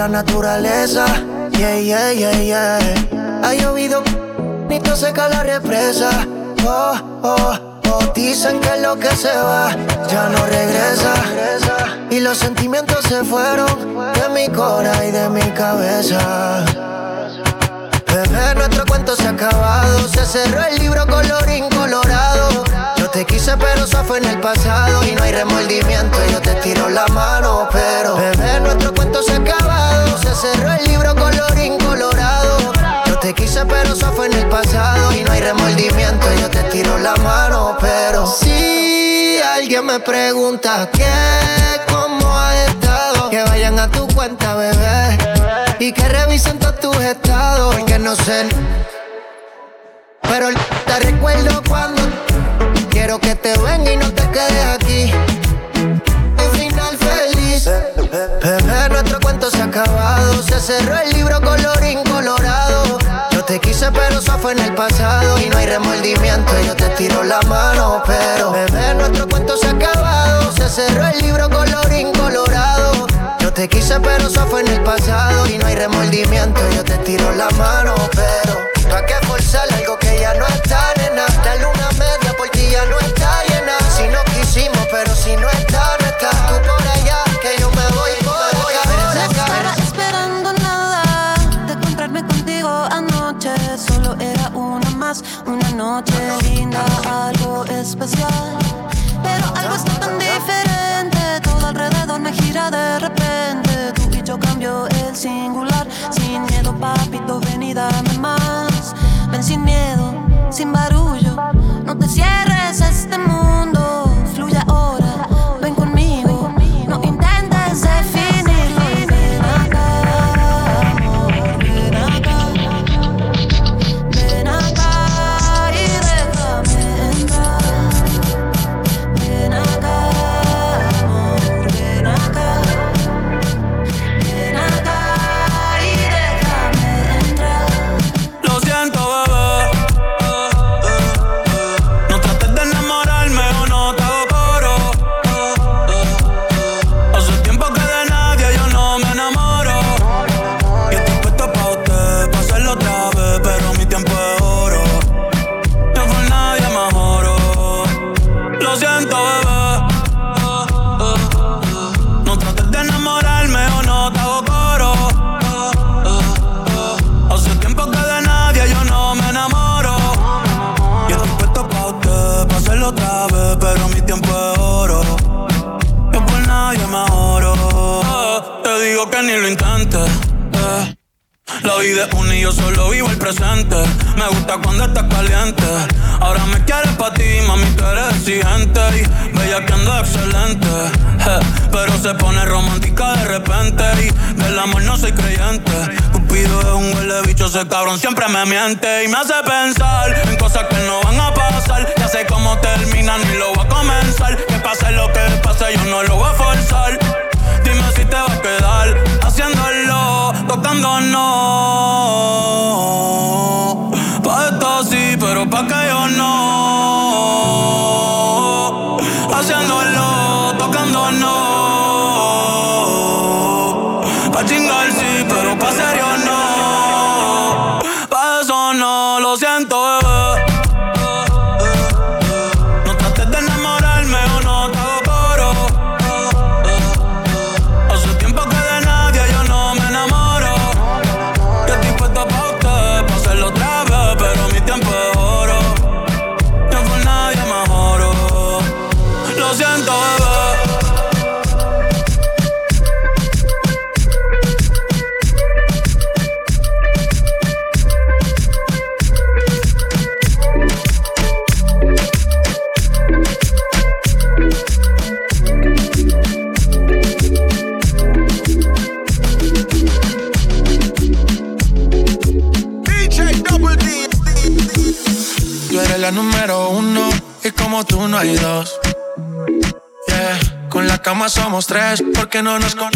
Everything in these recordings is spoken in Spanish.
la naturaleza. Yeah, yeah, yeah, yeah. Ha llovido, ni seca la represa. Oh, oh, oh. Dicen que lo que se va ya no regresa. Y los sentimientos se fueron de mi cora y de mi cabeza. Bebé, nuestro cuento se ha acabado. Se cerró el libro colorín colorado. Yo te quise, pero eso fue en el pasado. Y no hay remordimiento, yo te tiro la mano. Pero, bebé, nuestro cuento se ha acabado. Se cerró el libro colorín colorado. Yo te quise, pero eso fue en el pasado. Y no hay remordimiento, yo te tiro la mano. Pero, si alguien me pregunta qué, cómo ha estado, que vayan a tu cuenta, bebé. Y que revisen todos tus estados, porque no sé. Pero te recuerdo cuando quiero que te venga y no te quedes aquí. Un final feliz. Bebé, acabado. Se cerró el libro colorín colorado. Yo te quise, pero eso fue en el pasado. Y no hay remordimiento, yo te tiro la mano. Pero, bebé, nuestro cuento se ha acabado. Se cerró el libro colorín colorado. Yo te quise, pero eso fue en el pasado. Y no hay remordimiento, yo te tiro la mano. Pero, ¿para qué forzar algo que ya no está, nena? La luna media por ti ya no está llena. Si no quisimos, pero si no está. Una noche linda, algo especial. Pero algo está tan diferente. Todo alrededor me gira de repente. Tú y yo cambio el singular. Sin miedo, papito, ven y dame más. Ven sin miedo, sin barullo. No te cierres este mundo. La vida es una y yo solo vivo el presente. Me gusta cuando estás caliente. Ahora me quieres pa' ti, mami, tú eres exigente. Y bella que ando excelente. Pero se pone romántica de repente. Y del amor no soy creyente. Cupido es un huele bicho, ese cabrón siempre me miente. Y me hace pensar en cosas que no van a pasar. Ya sé cómo termina, ni lo voy a comenzar. Que pase lo que pase, yo no lo voy a forzar. Dime si te va a quedar tocando no. Pa' esto sí, pero pa' que yo no. Número uno y como tú no hay dos. Yeah, con la cama somos tres porque no nos con.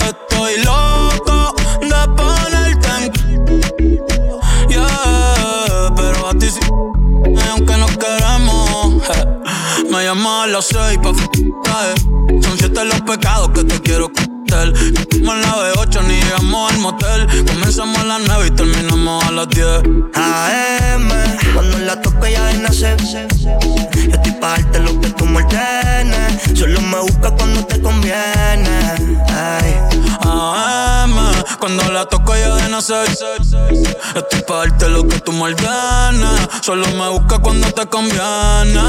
Estoy loco de ponerte en Yeah, pero a ti sí Aunque no queremos. Me llamas a las seis pa' f- Son siete los pecados que te quiero cóctel. Como en la B8 ni llegamos al motel. Comenzamos a las 9 y terminamos a las 10. AM, cuando la toco ya de nacer. Yo estoy pa' darte lo que tú me Solo me busca cuando te conviene. Ay. AM, cuando la toco ya de nacer. Estoy pa' darte lo que tú me Solo me busca cuando te conviene.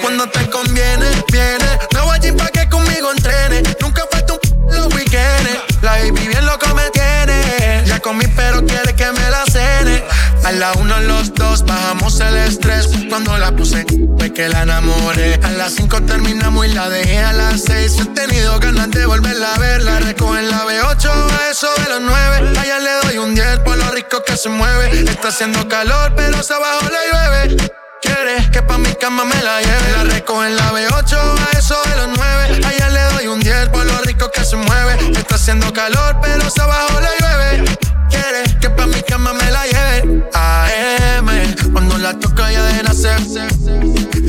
Cuando te conviene, viene. No voy a pa' que conmigo entrene. Nunca falta un los weekends. La baby bien loco me tiene. Ya comí, pero quiere que me la cene. A la los dos, bajamos el estrés. Cuando la puse, fue que la enamoré. A las cinco terminamos y la dejé a las seis. He tenido ganas de volverla a ver. La recojo en la B8 a eso de los nueve. Allá le doy un 10 por lo rico que se mueve. Está haciendo calor, pero se abajo le llueve. Quieres que pa' mi cama me la lleve. La recojo en la B8 a eso de los 9. Allá le doy un 10 por lo rico que se mueve. Está haciendo calor, pero se abajo le llueve. Quieres que pa' mi cama me la lleve. AM, cuando la toca ya de nacer.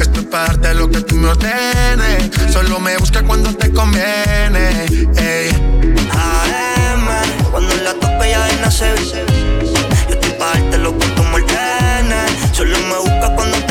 Esto es parte de lo que tú me ordenes. Solo me busca cuando te conviene. AM, cuando la toca ya de nacer. Esto es parte de lo que tú me ordenes. Solo me busca cuando te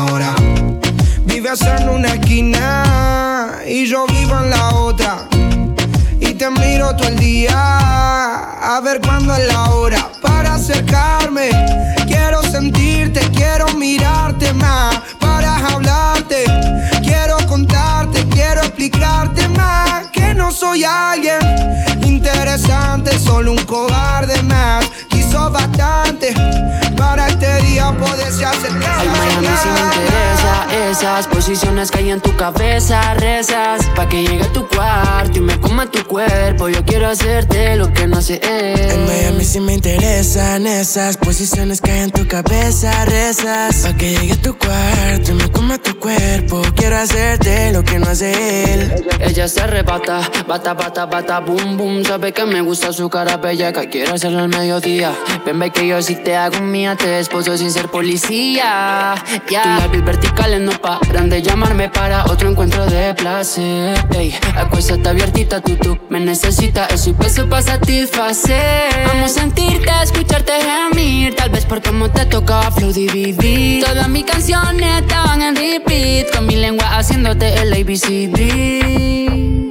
hora. Vives en una esquina y yo vivo en la otra. Y te miro todo el día a ver cuándo es la hora para acercarme. Quiero sentirte, quiero mirarte más para hablarte. Quiero contarte, quiero explicarte más que no soy alguien interesante, solo un cobarde más. Quiso bastante para este día poderse acercar. Ay, Miami, si me interesa esas posiciones que hay en tu cabeza. Rezas pa' que llegue a tu cuarto y me coma tu cuerpo. Yo quiero hacerte lo que no hace él. En Miami si me interesan esas posiciones que hay en tu cabeza. Rezas pa' que llegue a tu cuarto y me coma tu cuerpo. Quiero hacerte lo que no hace él. Ella se arrebata, bata, bata, bata, boom, boom. Sabe que me gusta su cara bella, que quiero hacerlo al mediodía. Ven, ve que yo si te hago mía, te esposo sin ser policía. Ya, tus labios verticales no paran de llamarme para otro encuentro de placer. Ey, acuéstate abiertita, tú, tú me necesitas, eso y peso para satisfacer. Vamos a sentirte, escucharte gemir, tal vez por cómo te toca flow dividir. Todas mis canciones estaban en repeat, con mi lengua haciéndote el ABCD.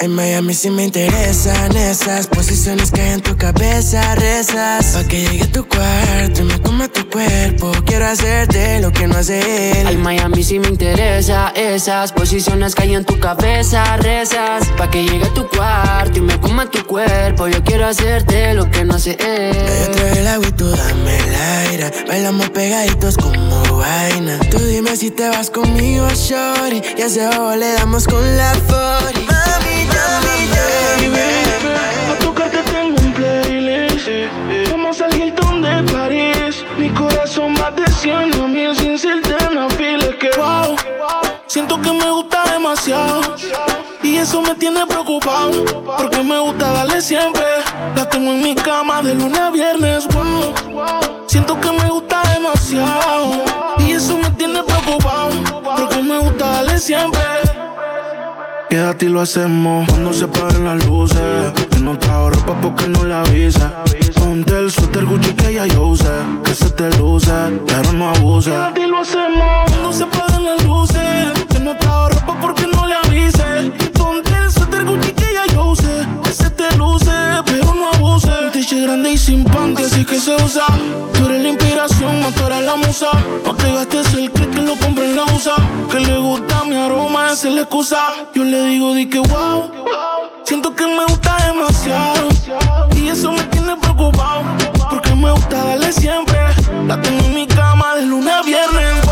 En Miami si me interesan esas posiciones que hay en tu cabeza. Rezas pa' que llegue a tu cuarto y me coma tu cuerpo. Quiero hacerte lo que no hace él. Al Miami si me interesa esas posiciones que hay en tu cabeza. Rezas pa' que llegue a tu cuarto y me coma tu cuerpo. Yo quiero hacerte lo que no hace él. Yo traigo el agua y tú dame el aire. Bailamos pegaditos como vaina. Tú dime si te vas conmigo, shorty. Y a ese bobo le damos con la 40. Y eso me tiene preocupado. Porque me gusta darle siempre. La tengo en mi cama de lunes a viernes. Wow. Siento que me gusta demasiado. Y eso me tiene preocupado. Porque me gusta darle siempre. Quédate y lo hacemos cuando se paren las luces. Que no trajo ropa porque no le avisa. Ponte el suéter Gucci que ya yo usé. Que se te luce, pero no abuse. Quédate y lo hacemos cuando se paren las luces. Que no trajo ropa porque no le avise. Ponte el suéter Gucci que ya yo usé. Que se te luce, pero no abuse. Un t grande y sin panty, así que se usa. Tú eres la inspiración, no tú la musa. No te gastes el click que lo compre en la usa. Que le gusta mi aroma, esa es la excusa. Yo le digo, di que wow. Siento que me gusta demasiado. Y eso me tiene preocupado. Porque me gusta darle siempre. La tengo en mi cama de lunes a viernes.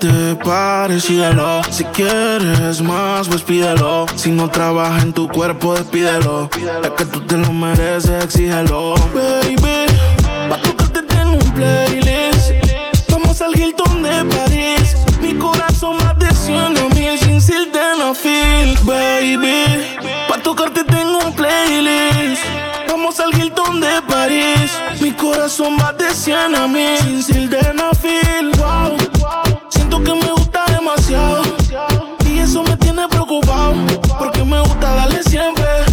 Te pares, síguelo. Si quieres más, pues pídelo. Si no trabaja en tu cuerpo, despídelo. Es que tú te lo mereces, exígelo. Baby, pa' tocarte tengo un playlist. Vamos al Hilton de París. Mi corazón más de 100 mil sin sildenafil. Baby, pa' tocarte tengo un playlist. Vamos al Hilton de París. Mi corazón más de 100 a mil sin sildenafil. Wow. Porque me gusta darle siempre.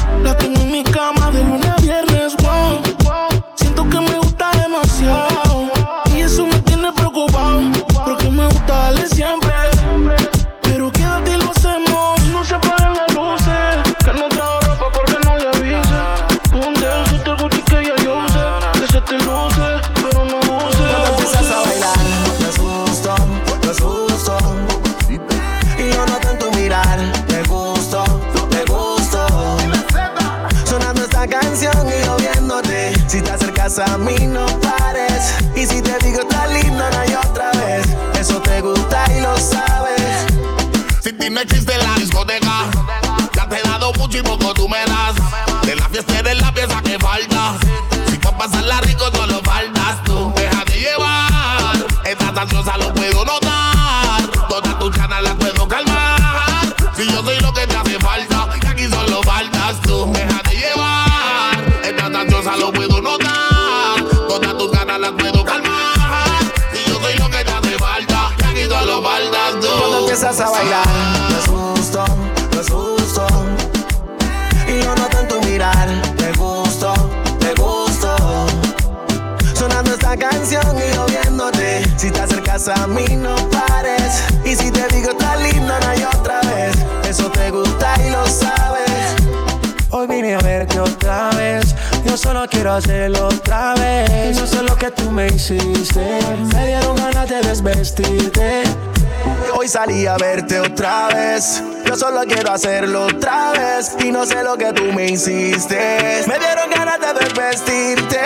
Tú me a mí, no pares. Y si te digo está lindo, no hay otra vez. Eso te gusta y lo sabes. Hoy vine a verte otra vez. Yo solo quiero hacerlo otra vez. No sé lo que tú me hiciste. Me dieron ganas de desvestirte. Hoy salí a verte otra vez. Yo solo quiero hacerlo otra vez. Y no sé lo que tú me hiciste. Me dieron ganas de desvestirte.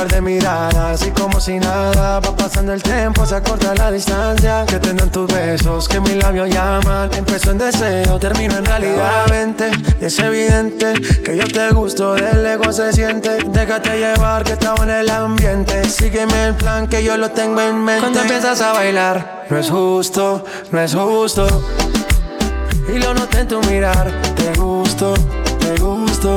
Par de miradas y como si nada va pasando el tiempo, se acorta la distancia que tendrán tus besos, que mis labios llaman. Empezó en deseo, termino en realidad. Vente, es evidente que yo te gusto, del ego se siente. Déjate llevar que estaba en el ambiente. Sígueme el plan que yo lo tengo en mente. Cuando empiezas a bailar, no es justo, no es justo. Y lo noté en tu mirar, te gusto, te gusto.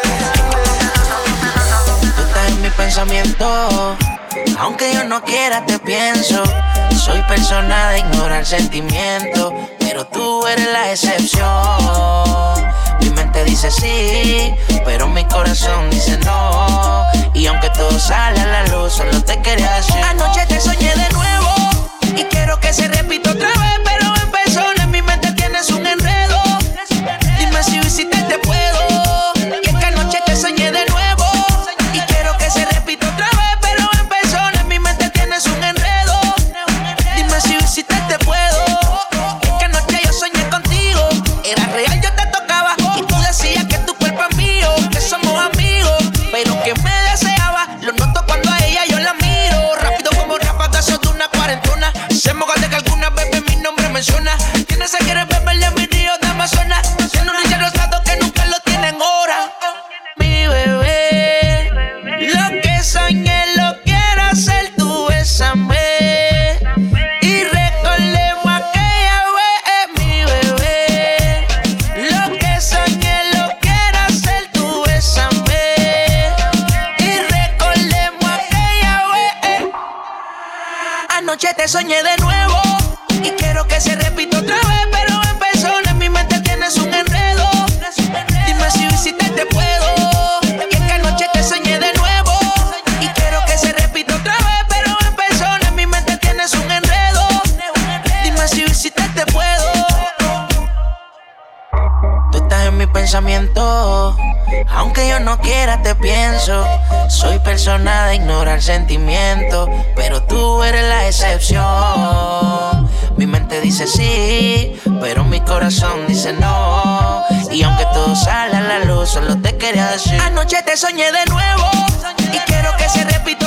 Pensamiento. Aunque yo no quiera, te pienso. Soy persona de ignorar sentimientos. Pero tú eres la excepción. Mi mente dice sí, pero mi corazón dice no. Y aunque todo sale a la luz, solo te quería decir. Anoche te soñé de nuevo. Y quiero que se repita otra vez. Pero se quiere beberle a mi río de Amazonas. Siendo un ligero estado que nunca lo tienen hora. Mi bebé, lo que soñé, lo quiero hacer, tú besame. Y recordemos aquella vez, mi bebé. Lo que soñé, lo quiero hacer, tú besame. Y recordemos aquella vez. Anoche te soñé de aunque yo no quiera, te pienso. Soy persona de ignorar sentimientos, pero tú eres la excepción. Mi mente dice sí, pero mi corazón dice no. Y aunque todo sale a la luz, solo te quería decir: Anoche te soñé de nuevo y quiero que se repita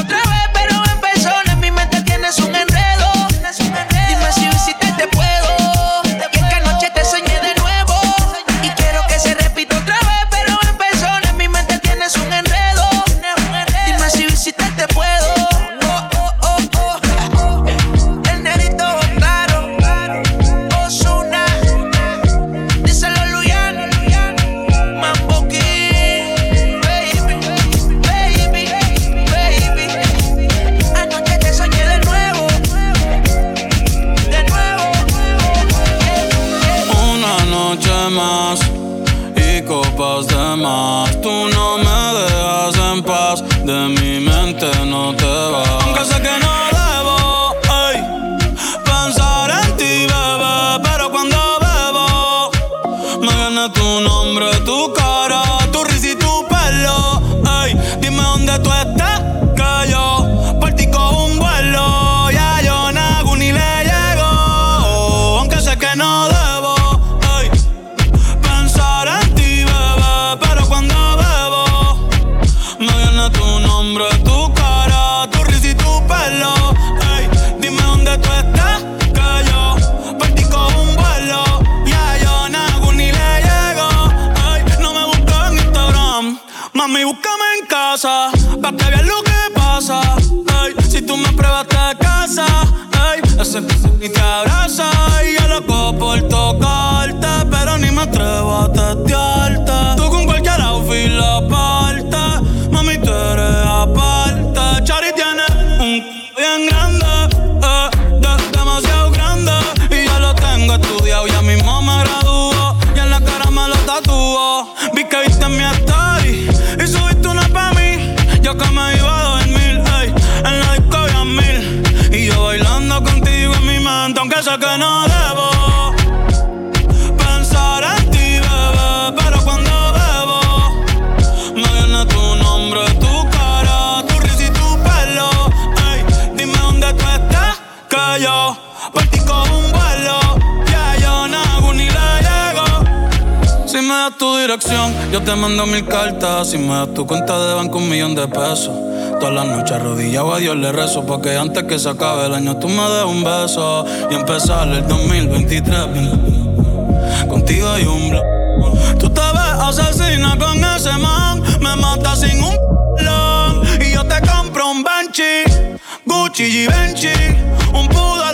y das tu dirección, yo te mando mil cartas. Si me das tu cuenta de banco, un millón de pesos. Todas las noches arrodillado a Dios le rezo Porque antes que se acabe el año tú me des un beso. Y empezar el 2023 Contigo hay un blog Tú te ves asesina con ese man. Me mata sin un plan Y yo te compro un Benchi Gucci y Benchi Un poodle,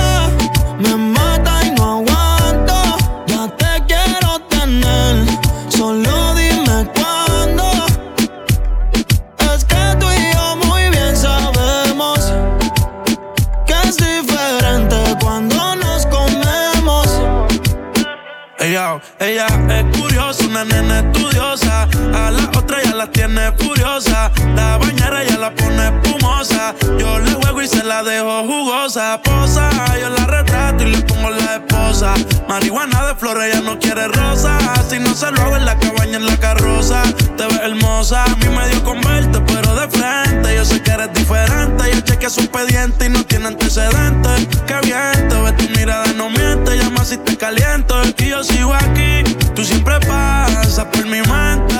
Ella, ella es curiosa, una nena estudiosa. A la otra ya la tiene furiosa. La bañera ya la pone espumosa. Yo le juego y se la dejo jugosa. Posa, yo la retrato y le pongo la esposa. Marihuana de flores, ella no quiere rosa. Si no se lo hago en la cabaña, en la carroza. Te ves hermosa, a mí me dio con verte, pero de frente. Yo sé que eres diferente. Yo chequeé su expediente y no tiene antecedentes. Qué bien, te ves tu mirada, no miente. Llama si te caliento. Y yo sigo aquí, tú siempre pasas por mi mente.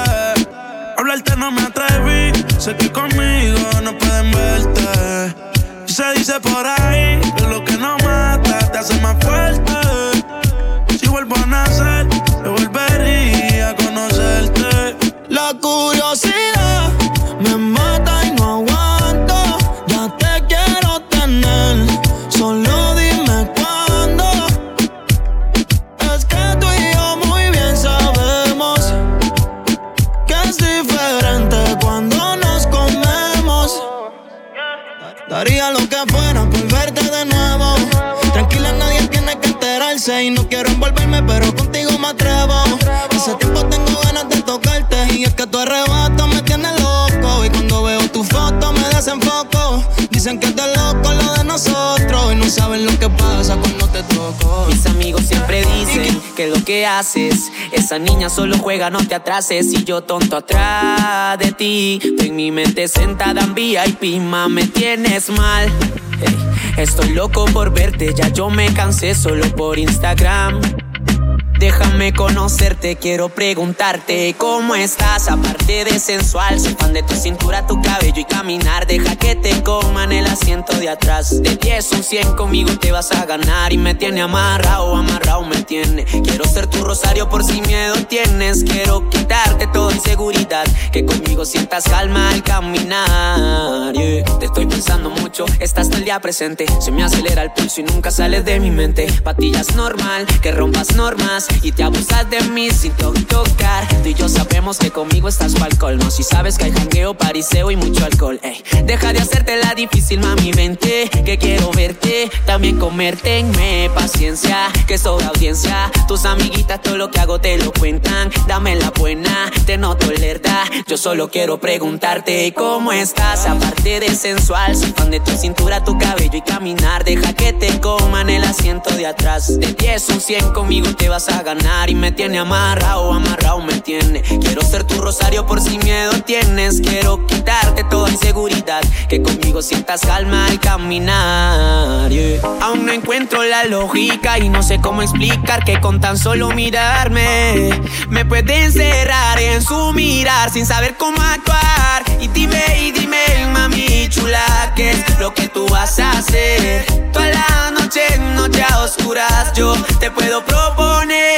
Hablarte no me atreví, sé que conmigo no pueden verte. Se dice por ahí que lo que no mata te hace más fuerte. Si vuelvo a nacer, Y no quiero envolverme, pero contigo me atrevo. Hace tiempo tengo ganas de tocarte. Y es que tu arrebato me tiene loco. Y cuando veo tu foto me desenfoco. Dicen que te loco lo de nosotros. Y no saben lo que pasa cuando te toco. Mis amigos siempre dicen que lo que haces, esa niña solo juega, no te atrases. Y yo tonto atrás de ti. En mi mente sentada en VIP, ma, me tienes mal. Ey, estoy loco por verte, ya yo me cansé solo por Instagram. Déjame conocerte, quiero preguntarte cómo estás, aparte de sensual. Soy fan de tu cintura, tu cabello y caminar. Deja que te coman el asiento de atrás. De 10 un 100 conmigo te vas a ganar. Y me tiene amarrado, amarrado me tiene. Quiero ser tu rosario por si miedo tienes. Quiero quitarte toda inseguridad. Que conmigo sientas calma al caminar. Te estoy pensando mucho, estás todo el día presente. Se me acelera el pulso y nunca sales de mi mente. Patillas normal, que rompas normas. Y te abusas de mí sin to- tocar. Tú y yo sabemos que conmigo estás pa'l colmo. Si sabes que hay jangueo, pariseo y mucho alcohol. Ey, deja de hacerte la difícil, mami, vente. Que quiero verte, también comerte me paciencia. Que soy audiencia. Tus amiguitas todo lo que hago te lo cuentan. Dame la buena, te noto lerda. Yo solo quiero preguntarte cómo estás. Aparte de sensual, soy fan de tu cintura, tu cabello y caminar. Deja que te coman el asiento de atrás. De 10 un 100 conmigo te vas a ganar. Y me tiene amarrado, amarrado me tiene. Quiero ser tu rosario por si miedo tienes. Quiero quitarte toda inseguridad. Que conmigo sientas calma al caminar. Aún no encuentro la lógica y no sé cómo explicar que con tan solo mirarme me puede encerrar en su mirar sin saber cómo actuar. Y dime, y dime, mami chula, ¿qué es lo que tú vas a hacer? Toda la noche, noche a oscuras, yo te puedo proponer.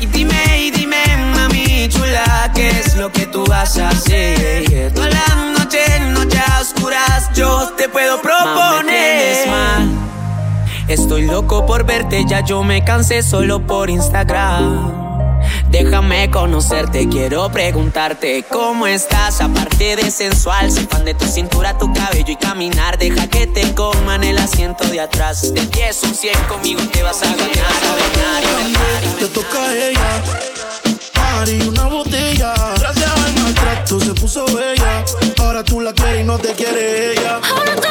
Y dime, y dime, mami chula, ¿qué es lo que tú vas a hacer? Yeah. Toda la noche, noche a oscuras, yo te puedo proponer. Estoy loco por verte, ya yo me cansé solo por Instagram. Déjame conocerte, quiero preguntarte cómo estás, aparte de sensual. Soy fan de tu cintura, tu cabello y caminar. Deja que te coman el asiento de atrás. De 10 un 100 conmigo te vas a ganar, a ganar, y ganar. Te toca a ella, Mari, una botella. Gracias al maltrato se puso bella. Ahora tú la quieres y no te quiere ella. Ahora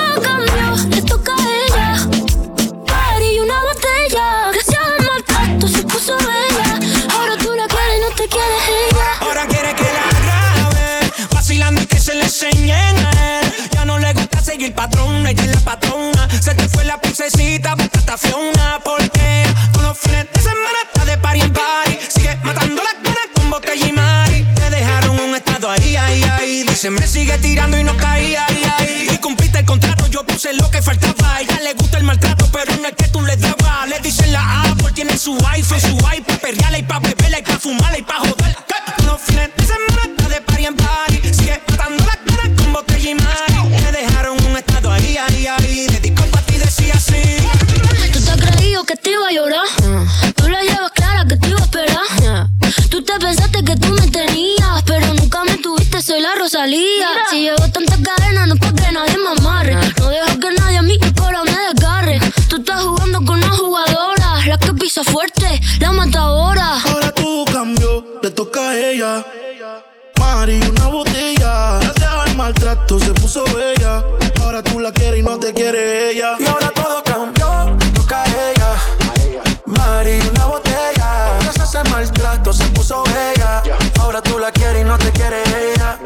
seguir patrón, ella es la patrona. Se te fue la princesita, batata Fiona, porque todos los fines de semana está de party en party. Sigue matando las ganas con botella y mari. Te dejaron un estado ahí, ahí, ahí. Dice, me sigue tirando y no caía, ahí, ahí. Y cumpliste el contrato, yo puse lo que faltaba. Ella le gusta el maltrato, pero no es que tú le dabas. Le dicen la Apple, tiene su iPhone, su iPad, perreala y pa' beberla y pa' fumarla y pa' joder. Que los fines de semana está de party en party. Sigue matando las ganas con botella y mari. Te dejaron un estado ahí, ahí, ahí. Dedicó pa' ti, decía así. Tú te has creído que te iba a llorar. Tú la llevas clara que te iba a esperar. Tú te pensaste que tú me tenías, pero nunca me tuviste, soy la Rosalía. Si llevo tantas cadenas, no es que nadie me amarre. No dejo que nadie a mí ahora me desgarre. Tú estás jugando con una jugadora, la que pisa fuerte, la matadora. Ahora todo cambió, le toca a ella. Mari, una botella. Gracias al maltrato se puso bella. Ahora tú la quieres y no te quiere ella. Y ahora todo cambió, toca a ella. Mari, una botella. Gracias al maltrato se puso bella. Ahora tú la quieres y no te quiere ella.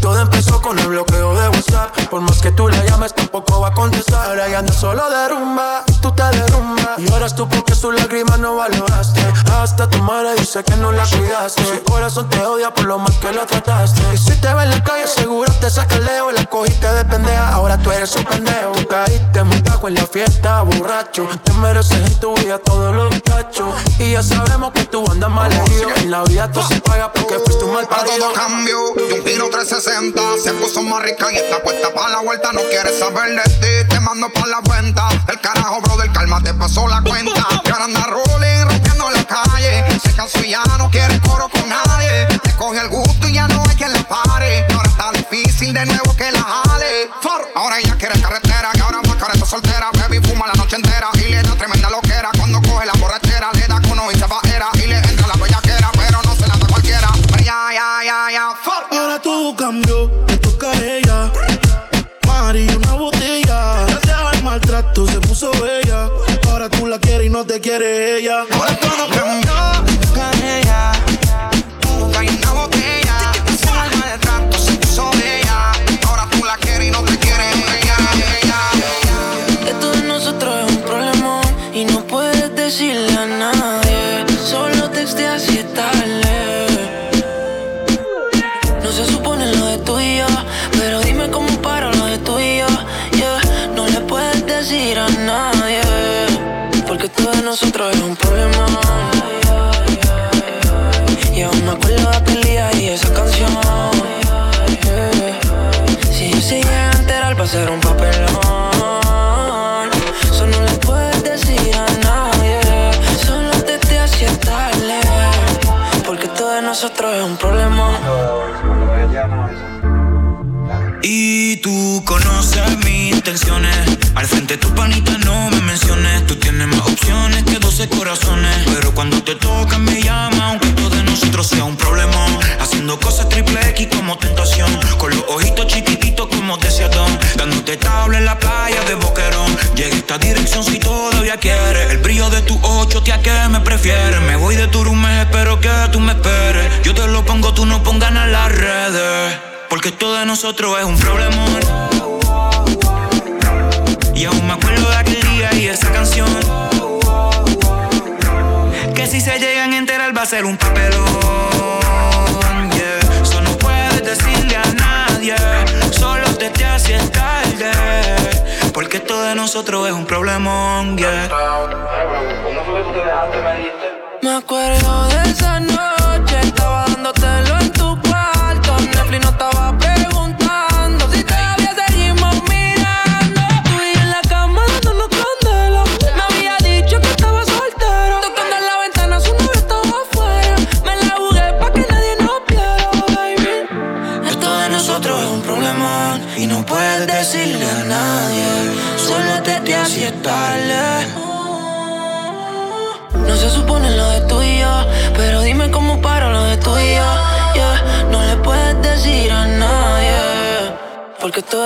Todo empezó con el bloqueo de WhatsApp. Por más que tú la llames, tampoco va a contestar. Ahora ya anda solo de rumba, tú te derrumbas. Y ahora tú porque sus lágrimas no valoraste. Hasta tu madre dice que no la cuidaste. Su corazón te odia por lo mal que lo trataste. Y si te ve en la calle, seguro te saca el leo. La cogiste de pendeja, ahora tú eres un pendejo. Tú caíste muy bajo en la fiesta, borracho. Te mereces en tu vida todos los cachos. Y ya sabemos que tú andas mal herido. En la vida todo se paga porque fuiste un mal Para parido. todo cambio, de un giro 360 Se puso más rica y está puesta para la vuelta No quieres saber de ti, te mando para la cuenta El carajo, brother, calma, te pasó la cuenta. Y ahora anda rolling, rompiendo la calle. Se cansó y ya no quiere coro con nadie. Te coge el gusto y ya no hay quien le pare. Ahora está difícil de nuevo que la jale. For. Ahora ella quiere carretera, que ahora más careta soltera. Baby fuma la noche entera y le da tremenda loquera. Cuando coge la borrachera, le da cono y se va era. Y le entra la bellaquera, pero no se la da cualquiera. Ya, ya, ya, ya, For. Ahora tú cambió puso bella. Ahora tú la quieres y no te quiere ella. Ahora todo cambió nosotros es un problema. Y aún me acuerdo de aquel día y esa canción. Si yo llega a enterar va a un papelón. Eso no le puedes decir a nadie. Solo te te hace tarde. Porque todo de nosotros es un problema. Y tú conoces mis Al frente tu panita no me menciones. Tú tienes más opciones que 12 corazones. Pero cuando te tocan me llama, aunque todo de nosotros sea un problema. Haciendo cosas triple X como tentación. Con los ojitos chiquititos como deseadón. Dándote tabla en la playa de Boquerón. Llega esta dirección si todavía quieres. El brillo de tu ocho, tía, que me prefieres. Me voy de Turume, espero que tú me esperes. Yo te lo pongo, tú no pongas en las redes. Porque esto de nosotros es un problemón. Y aún me acuerdo de aquel día y esa canción. Que si se llegan a enterar va a ser un papelón. Yeah. Eso no puedes decirle a nadie. Solo te te haces tarde. Porque esto de nosotros es un problemón. Yeah. Me acuerdo de esa noche,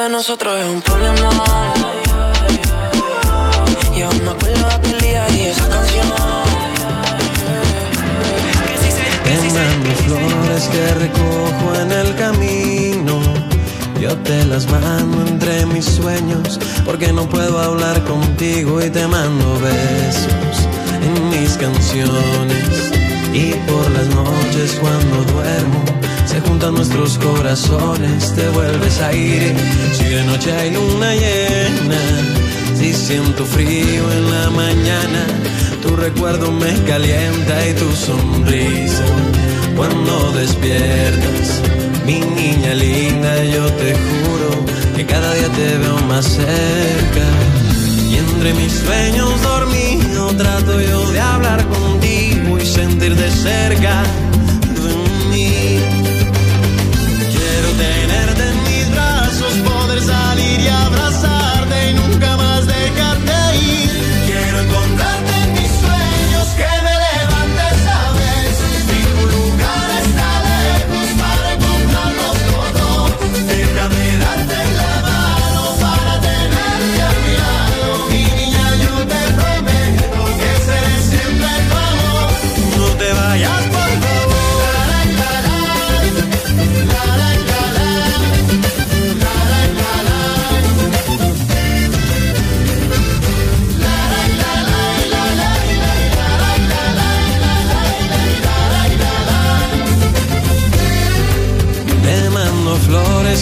de nosotros es un problema. Y aún me acuerdo de aquel día y esa canción. Quemando flores que recojo en el camino. Yo te las mando entre mis sueños porque no puedo hablar contigo y te mando besos en mis canciones. Y por las noches cuando duermo se juntan nuestros corazones, te vuelves aire. Si de noche hay luna llena, si siento frío en la mañana, tu recuerdo me calienta y tu sonrisa cuando despiertas. Mi niña linda, yo te juro que cada día te veo más cerca. Y entre mis sueños dormido trato yo de hablar contigo y sentir de cerca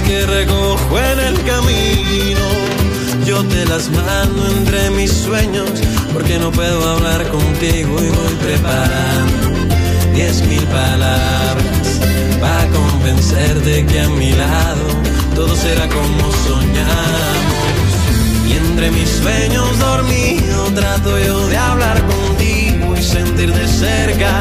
que recojo en el camino. Yo te las mando entre mis sueños porque no puedo hablar contigo y voy preparando diez mil palabras para convencerte que a mi lado todo será como soñamos. Y entre mis sueños dormido trato yo de hablar contigo y sentir de cerca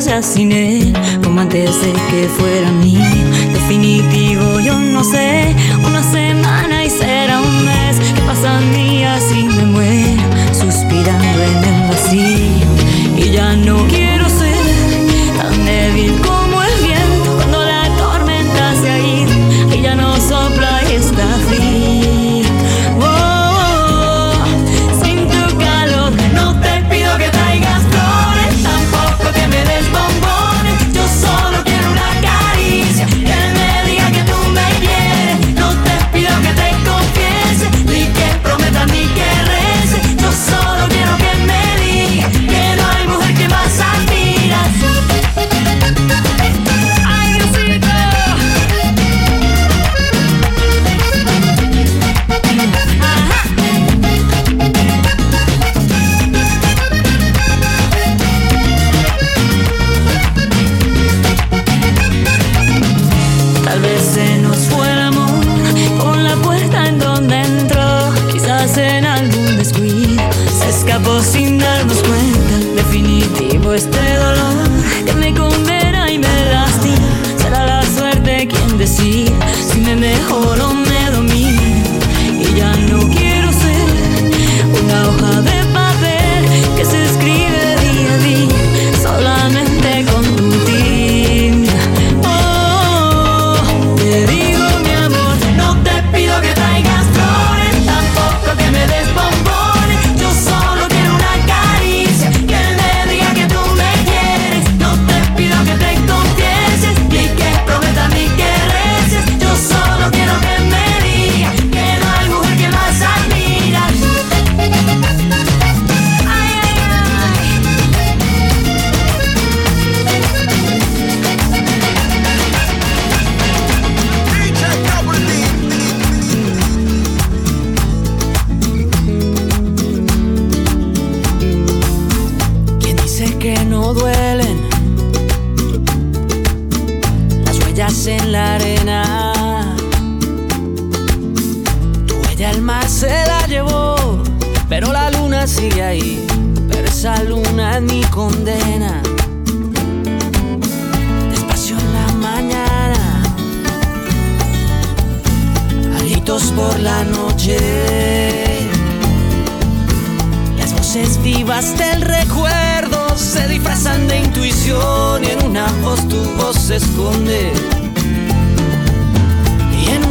sea sin él, como antes de que fuera mío. Definitivo, yo no sé, una semana y será un mes que pasan días y me muero suspirando en el vacío. Y ya no quiero en la arena? Tu huella el mar se la llevó, pero la luna sigue ahí. Pero esa luna es mi condena. Despacio en la mañana, a gritos por la noche. Las voces vivas del recuerdo se disfrazan de intuición y en una voz tu voz se esconde.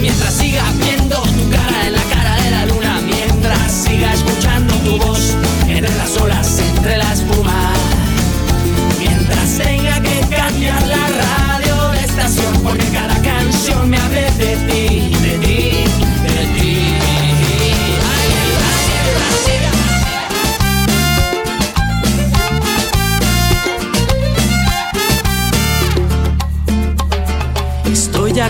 mientras siga viendo tu cara en la cara de la luna, mientras siga escuchando tu voz entre las olas, entre la espuma, mientras tenga que cambiar la radio de estación, porque cada canción me hable de ti,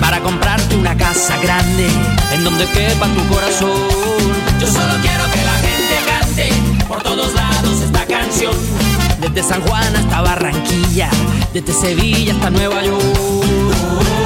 Para comprarte una casa grande en donde quepa tu corazón. Yo solo quiero que la gente cante por todos lados esta canción. Desde San Juan hasta Barranquilla, desde Sevilla hasta Nueva York.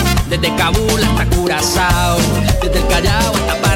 Desde Kabul hasta Curazao, desde el Callao hasta.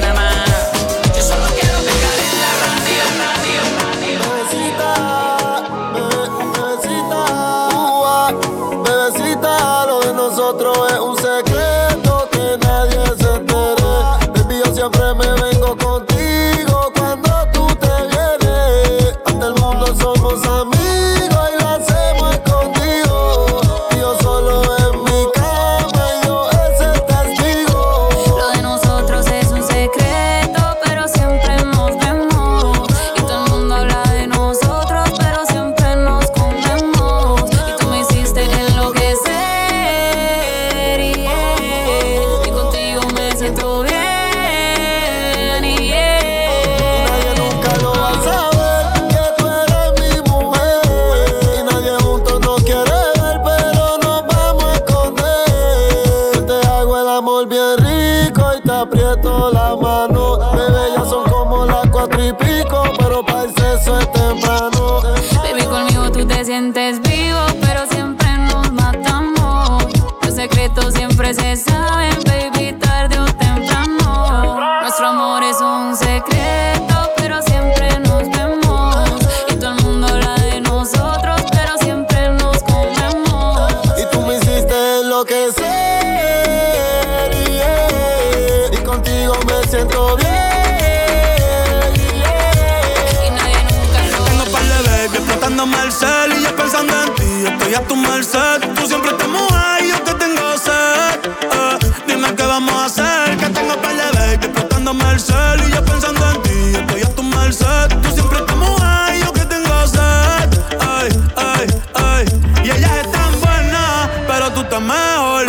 Cel y yo pensando en ti. Estoy a tu merced. Tú siempre te mojas y yo que tengo sed. Eh, dime qué vamos a hacer. Que tengo par de baby explotándome el cel y yo pensando en ti. Estoy a tu merced. Tú siempre te mojas y yo que tengo sed. Ay, ay, ay. Y ellas están buenas, pero tú estás mejor.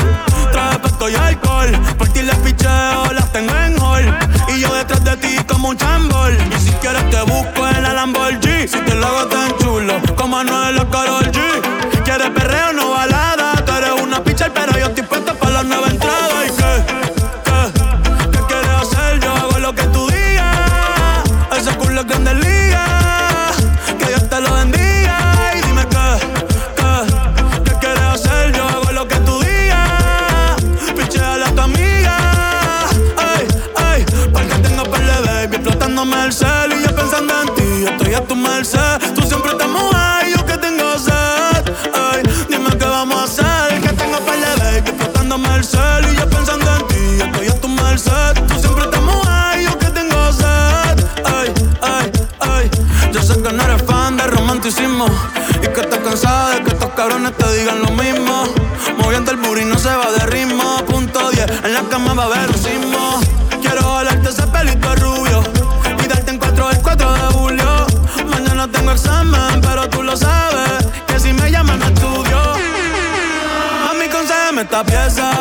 Trae pesto y alcohol. Por ti les picheo, las tengo en hall. Y yo detrás de ti como un chambol. Y si quieres te busco a un sismo. Quiero jalarte ese pelito rubio y darte en cuatro el 4 de julio. Mañana tengo examen, pero tú lo sabes que si me llaman me estudio. Mami, concédeme esta pieza.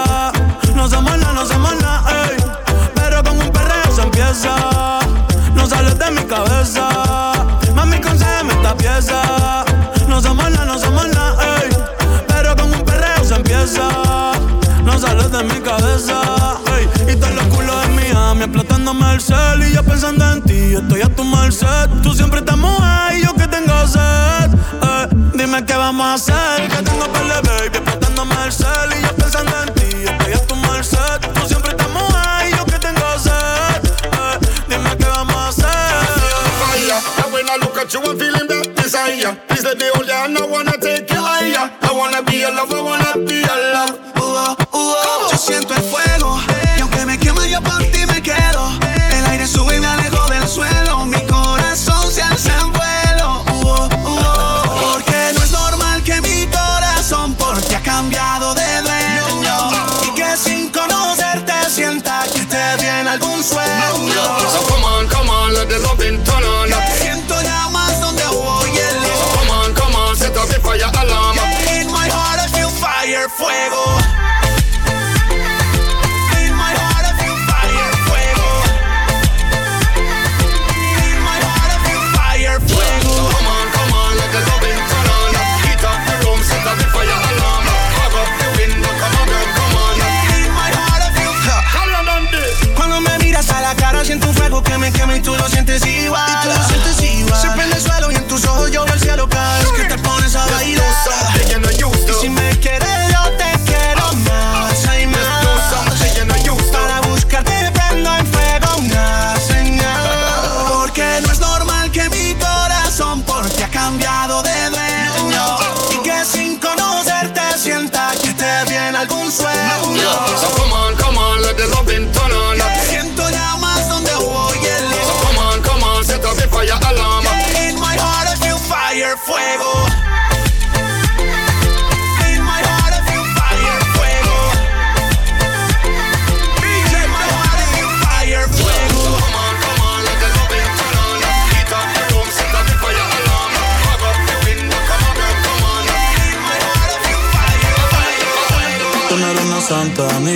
Tú siempre estás mojada y yo que tengo sed. Eh. Dime qué vamos a hacer. Que tengo para baby, explotándome el cel. Y yo pensando en ti, estoy a tu merced. Tú siempre estás mojada y yo que tengo sed. Eh. Dime qué vamos a hacer. when I look at you, I'm feeling that desire. This is the only I wanna take you higher. I wanna be your lover, wanna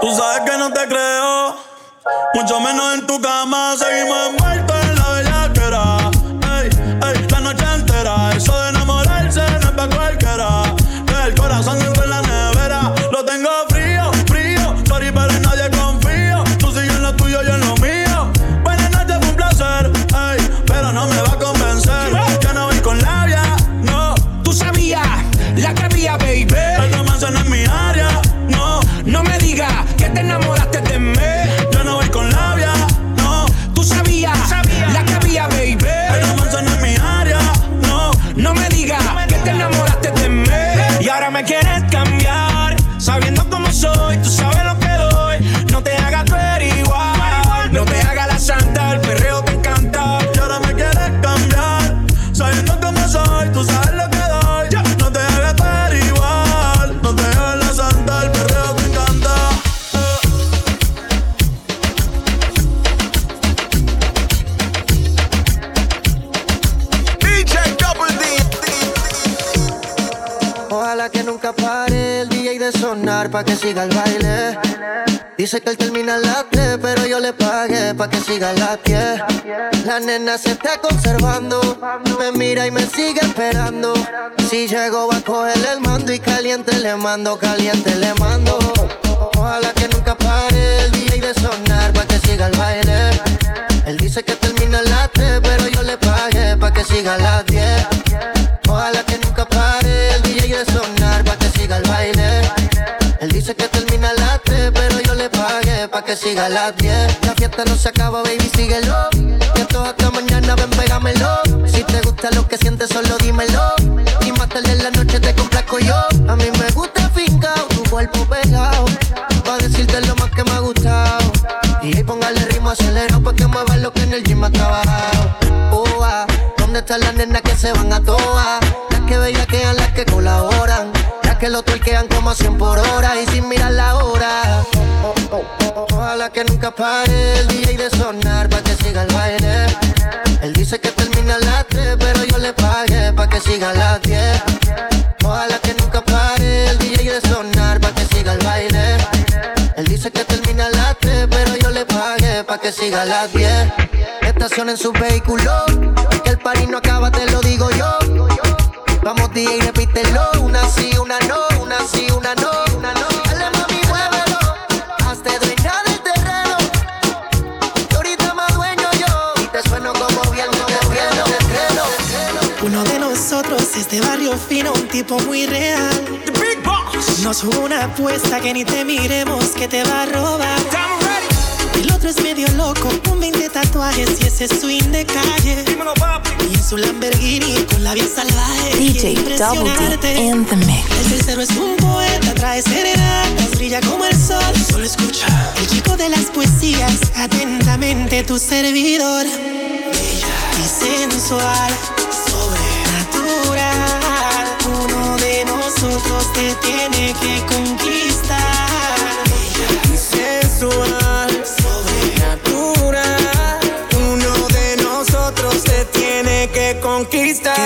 Tú sabes que no te creo, mucho menos en tu cama. Seguimos en celular pa' que siga el baile. Dice que él termina la 3, pero yo le pagué pa' que siga la pie. La nena se está conservando, me mira y me sigue esperando. Si llego va a coger el mando y caliente le mando, caliente le mando. Ojalá que nunca pare el día y de sonar pa' que siga el baile. Él dice que termina la 3, pero yo le pagué pa' que siga la 10. Dice que termina a las 3, pero yo le pagué pa' que siga las 10. La fiesta no se acaba, baby, síguelo. Que toda hasta mañana, ven, pégamelo. Si te gusta lo que sientes, solo dímelo. Y más tarde en la noche te complazco yo. A mí me gusta finca, tu cuerpo pegado. Pa' decirte lo más que me ha gustado. Y póngale ritmo acelero pa' que mueva lo que en el gym ha trabajado. Oh, ah, ¿Dónde están las nenas que se van a toa? Las que las que que lo tuerquean como a 100 por hora y sin mirar la hora. Ojalá que nunca pare el DJ de sonar pa' que siga el baile. Él dice que termina a las 3, pero yo le pagué pa' que siga a las 10. Ojalá que nunca pare el DJ de sonar pa' que siga el baile. Él dice que termina a las 3, pero yo le pagué pa' que siga a las 10. Estacionen su vehículo, que el party no acaba, te lo digo yo. Vamos DJ, repítelo, una sí, una no, sí, una no, una no. Dale mami, muévelo, hazte dueña del terreno. Ahorita más dueño yo, y te sueno como treno. Uno de nosotros es de barrio fino, un tipo muy real. The Big Boss. Nos jugó una apuesta que ni te miremos que te va a robar. El otro es medio loco, con 20 tatuajes y ese swing de calle. Y en su Lamborghini con la vida salvaje. DJ. Double D in the mix. El tercero es un poeta, trae serenatas, brilla como el sol. Solo escucha. El chico de las poesías, atentamente tu servidor. Bella y sensual, sobrenatural. Uno de nosotros te tiene que conquistar.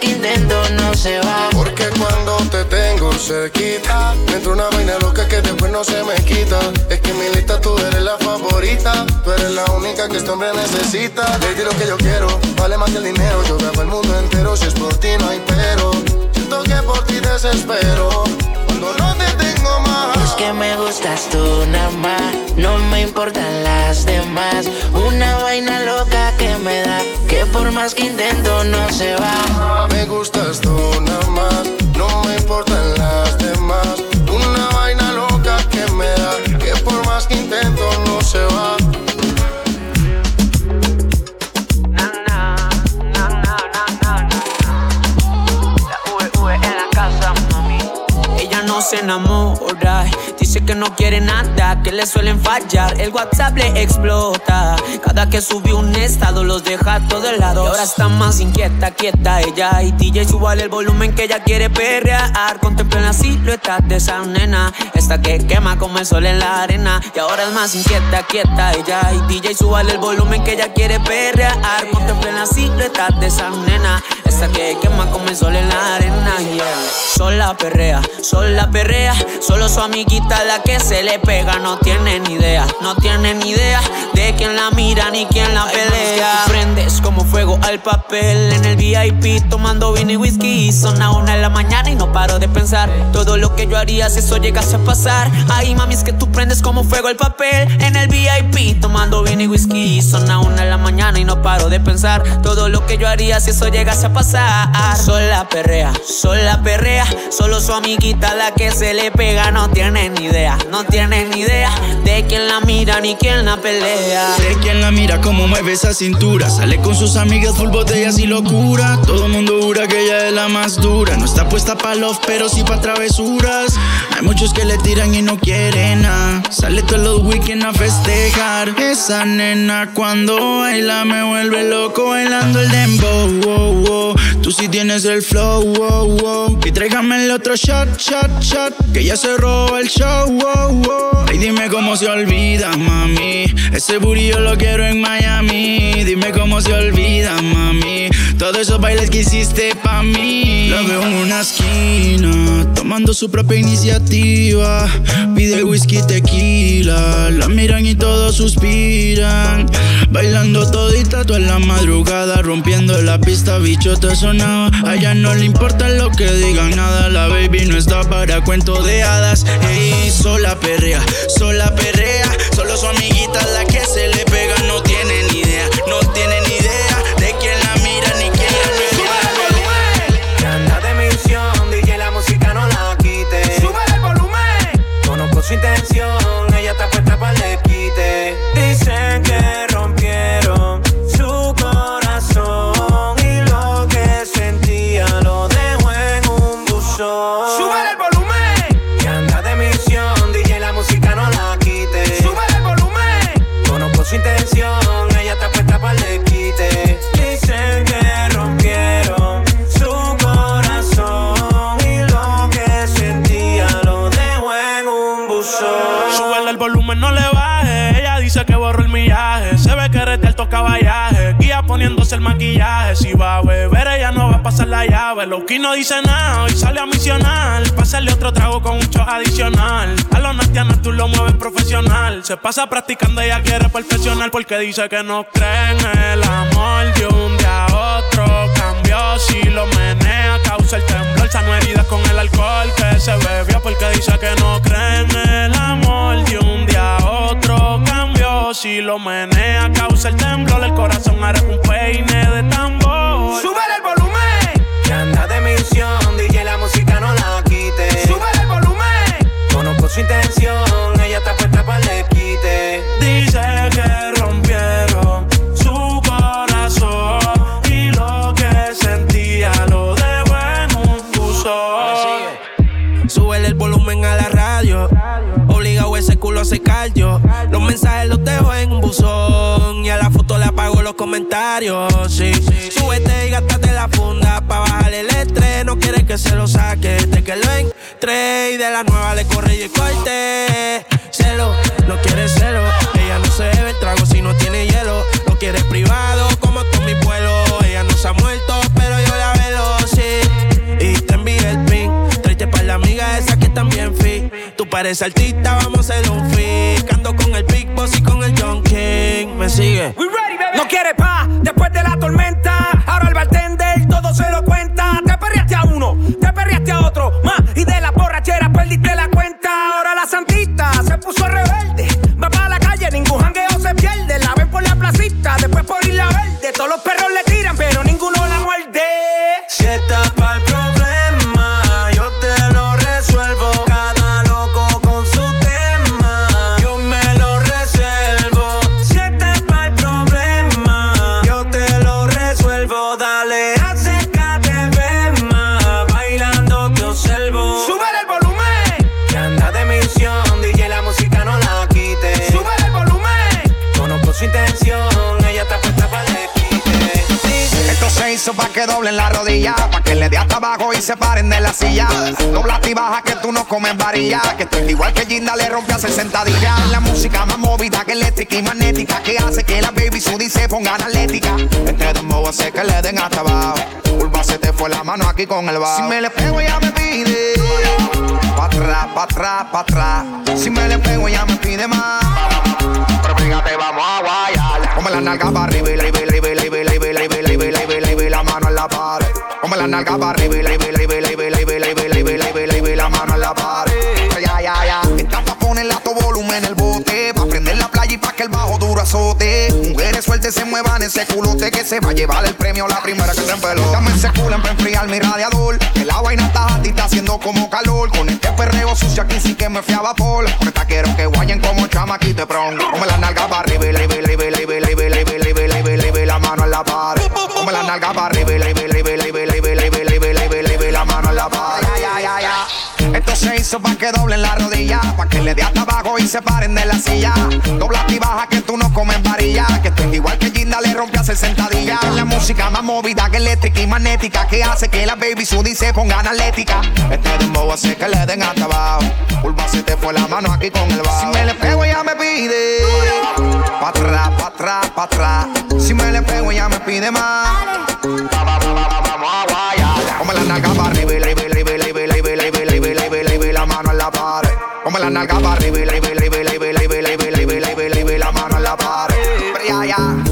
intento no se va. Porque cuando te tengo cerquita, me entra una vaina loca que después no se me quita. Es que en mi lista tú eres la favorita, tú eres la única que este hombre necesita. Le di lo que yo quiero, vale más que el dinero. Yo grabo el mundo entero, si es por ti no hay pero. Siento que por ti desespero. Cuando no te más. Es que me gustas tú nada más, no me importan las demás. Una vaina loca que me da, que por más que intento no se va. Me gustas tú nada más, no me importan las demás. Una vaina loca que me da, que por más que intento no se va. se enamora. die. Dice que no quiere nada, que le suelen fallar. El WhatsApp le explota. Cada que sube un estado los deja a todos lados. Y ahora está más inquieta, quieta ella. Y DJ sube el volumen que ella quiere perrear. Contemplen la silueta de esa nena. Esta que quema como el sol en la arena. Y ahora es más inquieta, quieta ella. Y DJ sube el volumen que ella quiere perrear. Contemplen la silueta de esa nena. Esta que quema como el sol en la arena. Yeah. Sola perrea, sola perrea. Solo su amiguita la que se le pega. No tiene ni idea, no tiene ni idea de quién la mira ni quién la pelea. Prendes como fuego al papel en el VIP tomando vino y whisky. Son a una de la mañana y no paro de pensar todo lo que yo haría si eso llegase a pasar. Ay, mami, es que tú prendes como fuego al papel en el VIP tomando vino y whisky. Son a una de la mañana y no paro de pensar todo lo que yo haría si eso llegase a pasar. Sola perrea, sola perrea. Solo su amiguita la que se le pega. No tiene ni idea, no tiene ni idea de quién la mira ni quién la pelea. De quién la mira, cómo mueve esa cintura. Sale con sus amigas, full botellas y locura. Todo el mundo jura que ella es la más dura. No está puesta pa' love, pero sí pa' travesuras. Hay muchos que le tiran y no quieren nada. Sale todos los weekends a festejar. Esa nena cuando baila me vuelve loco bailando el dembow. Wow, wow. Tú sí tienes el flow, wow, wow. Y tráigame el otro shot, shot, shot. Que ya se roba el show, wow, wow. Y dime cómo se olvida, mami. Ese burillo lo quiero en Miami. Dime cómo se olvida, mami. Todos esos bailes que hiciste pa' mí. La veo en una esquina, tomando su propia iniciativa. Pide whisky, tequila. La miran y todos suspiran. Bailando todita toda la madrugada, rompiendo la pista, bicho te sonaba. A ella no le importa lo que digan nada. La baby no está para cuento de hadas. Ey, sola perrea, sola perrea. Solo su amiguita la que se le pega. No tiene ni idea, no tiene ni idea de quién la mira ni quién la Que anda de misión, DJ la música no la quite. Sube el volumen. Conozco su intención, ella está puesta para el alto caballaje. Guía poniéndose el maquillaje. Si va a beber, ella no va a pasar la llave. Loki no dice nada y sale a misionar. Pásale otro trago con un shot adicional. A los nastianos tú lo mueves profesional. Se pasa practicando, ella quiere perfeccionar. Porque dice que no cree en el amor. De un día a otro cambió. Si lo menea, causa el temblor. Sano heridas con el alcohol que se bebió. Porque dice que no cree en el amor. De un día a otro Si lo menea, causa el temblor. El corazón hará un peine de tambor. Sube el volumen. Que anda de misión, DJ la música no la quite. Sube el volumen. Conozco su intención, ella está puesta para el quite. Dice que rompieron su corazón y lo que sentía lo dejó en un buzón. Súbele el volumen a la radio. Obligado ese culo a secar yo. Comentarios. Sí, súbete y gástate la funda. Pa' bajar el estrés. No quiere que se lo saque. De que lo entre. Y de la nueva le corre y corte. Celo, no quiere celo. Ella no se bebe el trago si no tiene hielo. No quiere privado como tú mi vuelo. Ella no se ha muerto, pero yo la velo, sí. Y te envié el pin. Tráete para la amiga esa que también fit. Tú pareces artista, vamos a hacer un fit. Ando con el Big Boss y con el John King. Me sigue. No quiere pa' después de la tormenta. La rodilla, pa' que le dé hasta abajo y se paren de la silla. Dobla y baja que tú no comes varilla, que estoy igual que Ginda le rompe a 60 días. La música más movida que eléctrica y magnética, que hace que la baby sudi se ponga analética. Entre dos hace que le den hasta abajo. Curva se te fue la mano aquí con el bajo. Si me le pego ya me pide. Pa' atrás, pa' atrás, pa' atrás. Si me le pego ya me pide más. Pero fíjate, vamos a guayar. Come la nalga para arriba, arriba, arriba, la nalga para arriba y la y la mano a la pared. Ya, ya, ya. Estás pa' ponerle a tu volumen en el bote. Pa' prender la playa y pa' que el bajo duro azote. Mujeres sueltas se muevan ese culote que se va a llevar el premio la primera que se empeló. Dame ese culo para enfriar mi radiador. Que la vaina está a ti, está haciendo como calor. Con este perreo sucio aquí sí que me fui a vapor. Porque quiero que guayen como chamaquito pronto. Come la nalga para arriba y Hizo pa' que doblen la rodilla, pa' que le dé hasta abajo y se paren de la silla. Dobla y baja que tú no comes varilla, que estoy igual que Ginda le rompe a 60 días. La música más movida que eléctrica y magnética, que hace que la baby sudi se ponga analética. Este dembow hace que le den hasta abajo. Curva se te fue la mano aquí con el bajo. Si me le pego ella me pide. Pa' atrás, pa' atrás, pa' atrás. Si me le pego ella me pide más. Vamos a la nalga para arriba, la nalga para arriba y la vela y vela y vela y vela y vela y vela y vela y vela mano en la pared.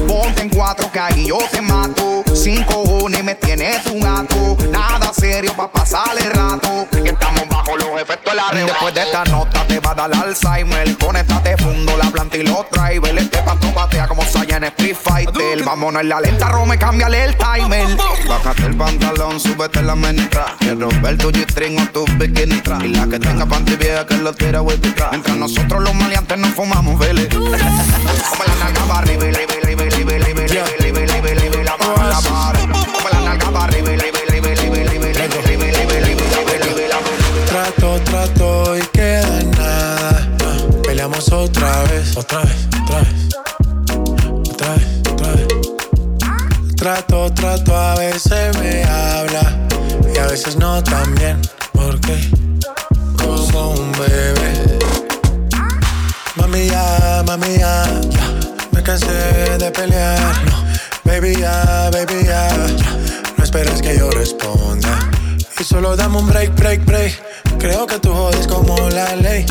Ponte en cuatro que ahí yo te mato. Sin cojones me tienes un gato. Nada serio pa' pasar el rato. Que estamos bajo los efectos de la red. Después de esta nota te va a dar alza Alzheimer. Con esta te fundo la planta y los drivers. Este pato patea como en Street Fighter. Vámonos en la lenta, Rome, cámbiale el timer. Bájate el pantalón, súbete la menita. Quiero ver tu G-string o tu bikini. Y la que tenga panty vieja que lo tira huevita. Mientras nosotros los maleantes nos fumamos, vele. Como la nalga para arriba, y la mano la pared. Como la nalga para arriba, Trato, trato y queda nada. Peleamos otra vez, otra vez, otra vez Trato, trato, a veces me habla y a veces no también. Porque como un bebé. Mami ya, mami ya, me cansé de pelear. Baby ya, baby ya, no esperes que yo responda. Y solo dame un break, break, break. Creo que tú jodes como la ley.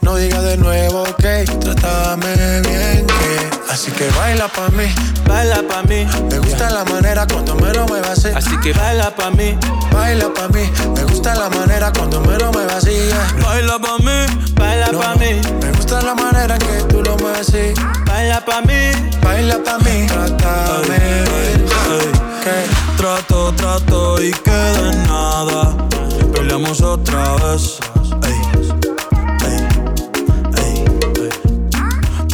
No digas de nuevo, ok, trátame bien, que Así que baila pa' mí, baila pa' mí. Me gusta la manera cuando me lo muevas así. Así que baila pa' mí, baila pa' mí. Me gusta la manera cuando me lo muevas así. Baila pa' mí, baila pa' mí. Me gusta la manera en que tú lo mueves así. Baila pa' mí, baila pa' mí. Trátame bien, que Trato, trato y queda en nada. Peleamos otra vez. Ey,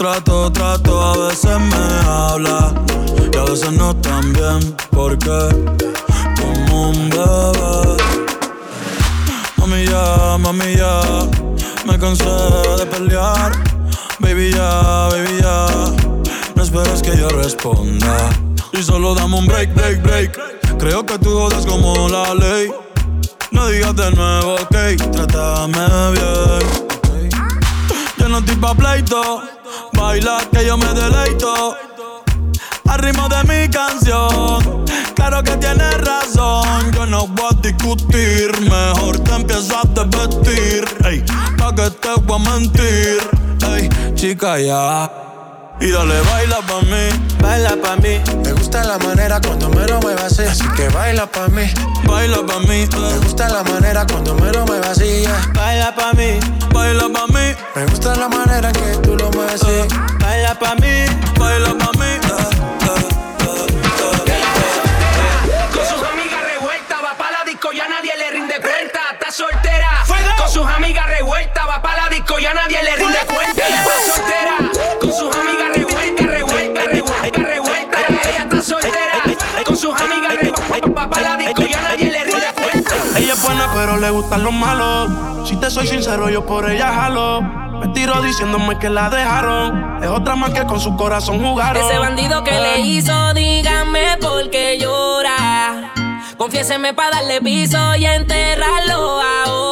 Trato, trato, a veces me habla y a veces no tan bien. Porque como un bebé. Mami ya, mami ya, me cansé de pelear. Baby ya, baby ya, no esperes que yo responda. Y solo dame un break, break, break. Creo que tú jodas como la ley. No digas de nuevo, ok, trátame bien. Yo no estoy pa' pleito, baila que yo me deleito. Al ritmo de mi canción, claro que tienes razón. Yo no voy a discutir, mejor te empiezas a desvestir. Ey, pa' que te voy a mentir, chica ya. Y dale, baila pa' mí, baila pa' mí. Me gusta la manera cuando me lo muevas así. Así que baila pa' mí, baila pa' mí, Me gusta la manera cuando me lo muevas así. yeah. Baila pa' mí, baila pa' mí, me gusta la manera que tú lo mueves así. Baila pa' mí, baila pa' mí. Con sus amigas revueltas, va pa' la disco, ya nadie le rinde cuenta. Está soltera. Con sus amigas revueltas, va pa' la disco, ya nadie le rinde cuenta. Está soltera. Con sus amigas revueltas, revueltas, revueltas, revueltas. Ella está soltera. Con sus amigas revueltas, va pa' la disco, ya nadie le rinde cuenta. Ella es buena, pero le gustan los malos. Si te soy sincero, yo por ella jalo. Me tiro diciéndome que la dejaron. Es otra más que con su corazón jugaron. Ese bandido que le hizo, dígame por qué llora. Confiéseme para darle piso y enterrarlo ahora.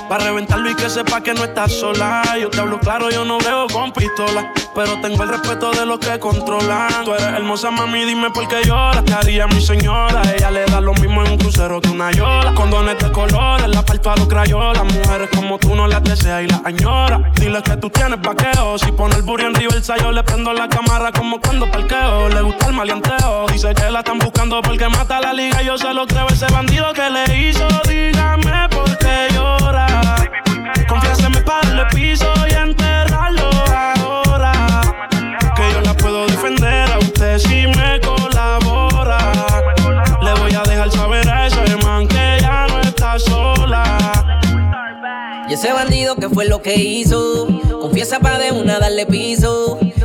Para reventarlo y que sepa que no estás sola. Yo te hablo claro, yo no veo con pistola. Pero tengo el respeto de los que controlan. Tú eres hermosa, mami, dime por qué lloras. ¿Qué haría mi señora? Ella le da lo mismo en un crucero que una yola. Condones de colores, la palpa los crayolas. Mujeres como tú no las deseas y las añora. Dile que tú tienes vaqueo. Si pone el burro en río el sayo, le prendo la cámara como cuando parqueo. Le gusta el maleanteo. Dice que la están buscando porque mata la liga. Yo se lo creo ese bandido que le hizo. Dígame por qué. Confiéseme para darle piso y enterrarlo ahora. Que yo la puedo defender a usted si me colabora. Le voy a dejar saber a ese man que ya no está sola. Y ese bandido que fue lo que hizo. Confiesa pa' de una darle piso.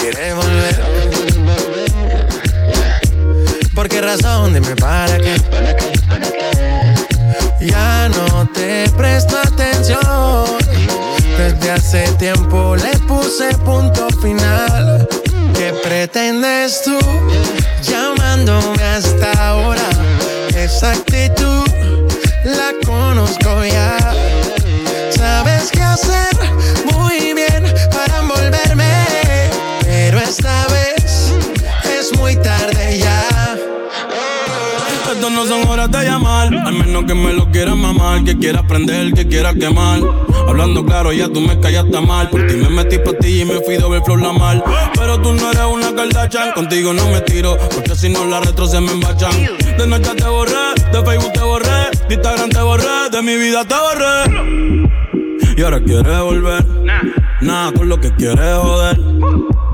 quiere volver. ¿Por qué razón? Dime para qué. Ya no te presto atención. Desde hace tiempo le puse punto final. ¿Qué pretendes tú llamándome hasta ahora? Esa actitud la conozco ya. Sabes qué hacer Vez es muy tarde ya. Estas no son horas de llamar, al menos que me lo quieras mamar, que quiera prender, que quiera quemar. Hablando claro, ya tú me callaste mal. Por ti me metí pa' ti y me fui doble flor la mal. Pero tú no eres una Kardashian, contigo no me tiro, porque si no la retro se me embachan. De noche te borré, de Facebook te borré, de Instagram te borré, de mi vida te borré. Y ahora quieres volver, nada con lo que quieres joder.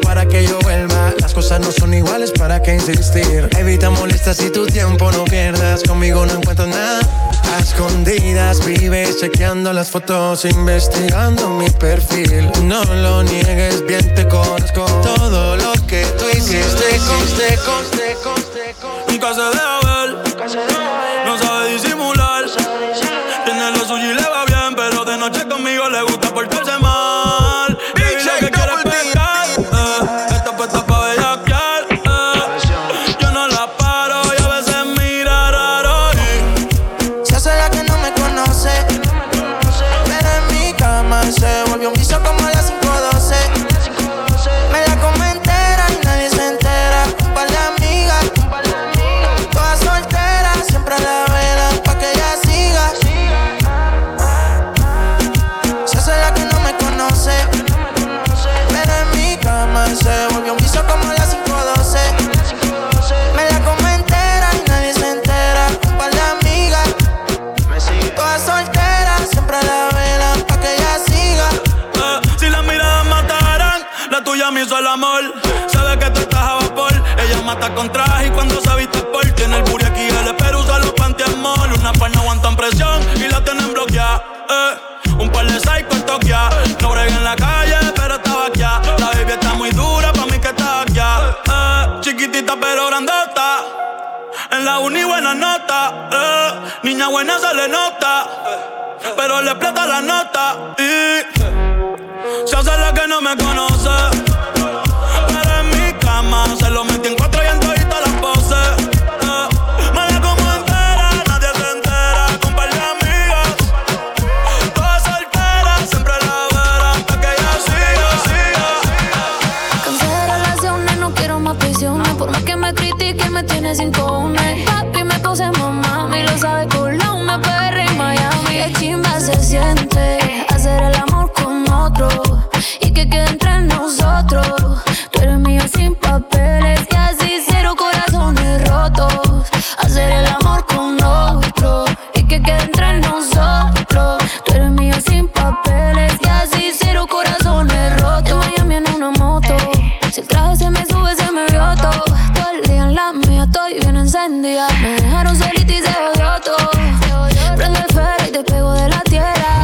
para que yo vuelva. Las cosas no son iguales, ¿para qué insistir? Evita molestas y tu tiempo no pierdas. Conmigo no encuentro nada. A escondidas vives chequeando las fotos, investigando mi perfil. No lo niegues, bien te conozco. Todo lo que tú hiciste, conste, conste, conste, conste. Nunca se el amor. Sabe que tú estás a vapor. Ella mata con traje y cuando se viste por tiene el buri aquí, el pero usa los pantiamol. Una par no aguantan presión y la tienen bloqueada. Eh, un par de psycho en Tokia. No bregué en la calle, pero estaba aquí. La baby está muy dura, pa' mí que está aquí. Eh, chiquitita pero grandota. En la uni buena nota. Eh, niña buena se le nota. Pero le explota la nota. Y se hace la que no me conoce. Pero en mi cama se lo metí en cuatro y en todita las poses. Eh, mala como entera, nadie se entera. Con par de amigas. Toda soltera, siempre la verán pa' que ella siga, siga. Cansé de relaciones, no quiero más prisiones. Por más que me critiquen, me tiene sin cojones. Papi me puse mamá, y lo sabe Colón, me perre en Miami. Qué chimba se siente que quede entre nosotros. Tú eres mío sin papeles y así cero corazones rotos. Hacer el amor con otro y que quede entre nosotros. Tú eres mío sin papeles y así cero corazones rotos. En Miami en una moto. Si el traje se me sube, se me vio todo. Todo el día en la mía estoy bien encendida. Me dejaron solita y se odió todo. Prende el y te pego de la tierra.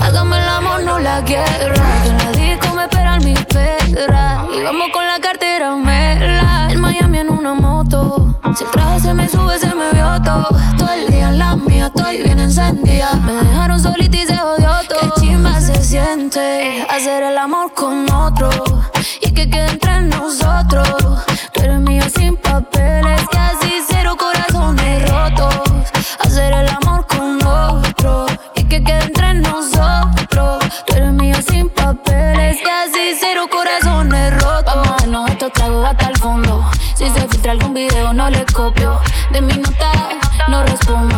Hágame el amor, no la guerra. Si el traje se me sube, se me vio todo. Todo el día en la mía estoy bien encendida. Me dejaron solita y se odió todo. Qué chimba se siente hacer el amor con otro. Y que quede entre nosotros. Tú eres mío sin papeles algún video, no le copio. De mi nota no respondo.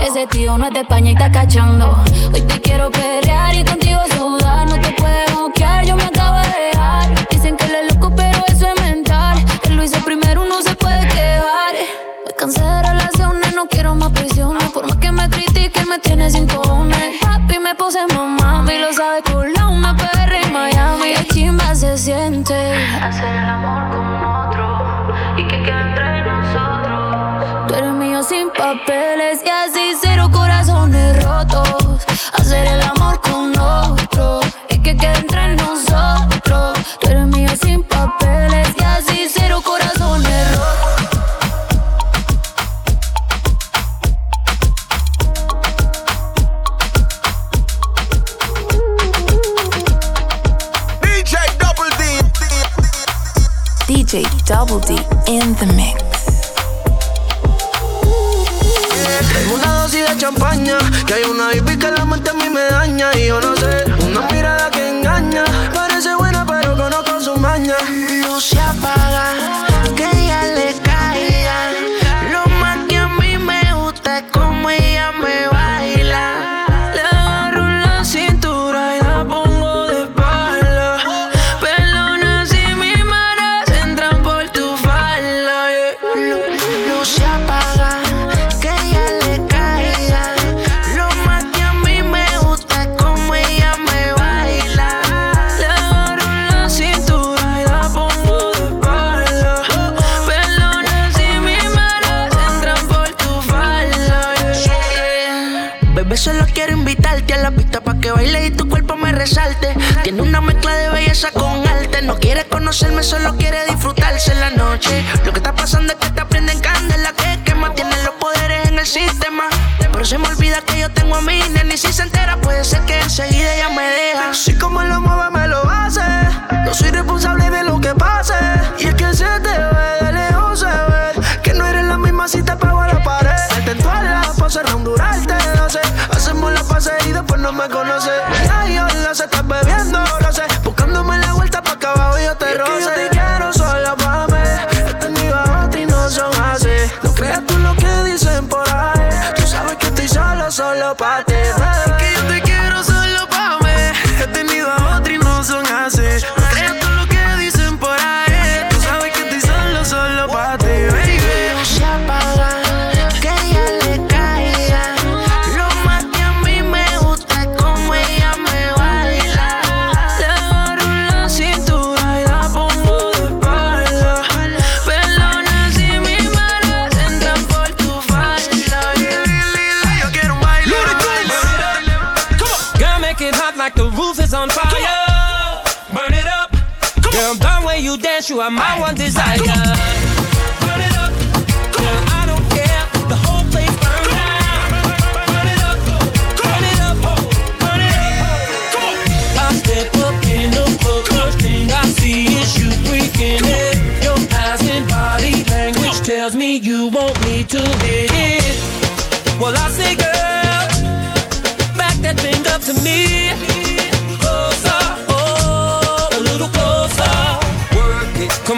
Ese tío no es de España y está cachando. Hoy te quiero pelear y contigo sudar. No te puedes bloquear, yo me acabo de dejar. Dicen que él es loco, pero eso es mental. Él lo hizo primero, uno se puede quejar. Me cansé de relaciones, no quiero más prisiones. Por más que me critiquen, me tiene sin cojones. Papi me puse mamá, y lo sabe Colón, me perre en Miami. Qué chimba se siente hacer el amor con otro Double in the mix. Tengo una dosis de champaña, que hay una baby que la mente a mí me daña y yo no sé, una mirada que engaña, con arte. No quiere conocerme, solo quiere disfrutarse en la noche. Lo que está pasando es que te prenden candela que quema. Tienen los poderes en el sistema. Pero se me olvida que yo tengo a mi nena y si se entera puede ser que enseguida ella me deja. Así como lo mueve, me lo hace. No soy responsable de lo que pase. Y es que se te ve de lejos, se ve que no eres la misma si te pego a la pared. Salte en todas las poses, durarte, no sé. Pase y después no me conoce. La sé, estás bebiendo, lo sé. Buscándome la vuelta pa' acá abajo yo te roce. yo te quiero sola pa' mí. He tenido a otra y no son así. No creas tú lo que dicen por ahí. Tú sabes que estoy solo, solo pa' ti. you, I.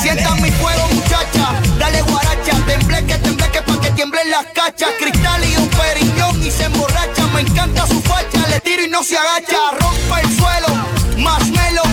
Sienta mi fuego, muchacha. Dale guaracha. Tembleque, tembleque pa' que tiemblen las cachas. Cristal y un periñón y se emborracha. Me encanta su facha. Le tiro y no se agacha. Rompa el suelo. Más melo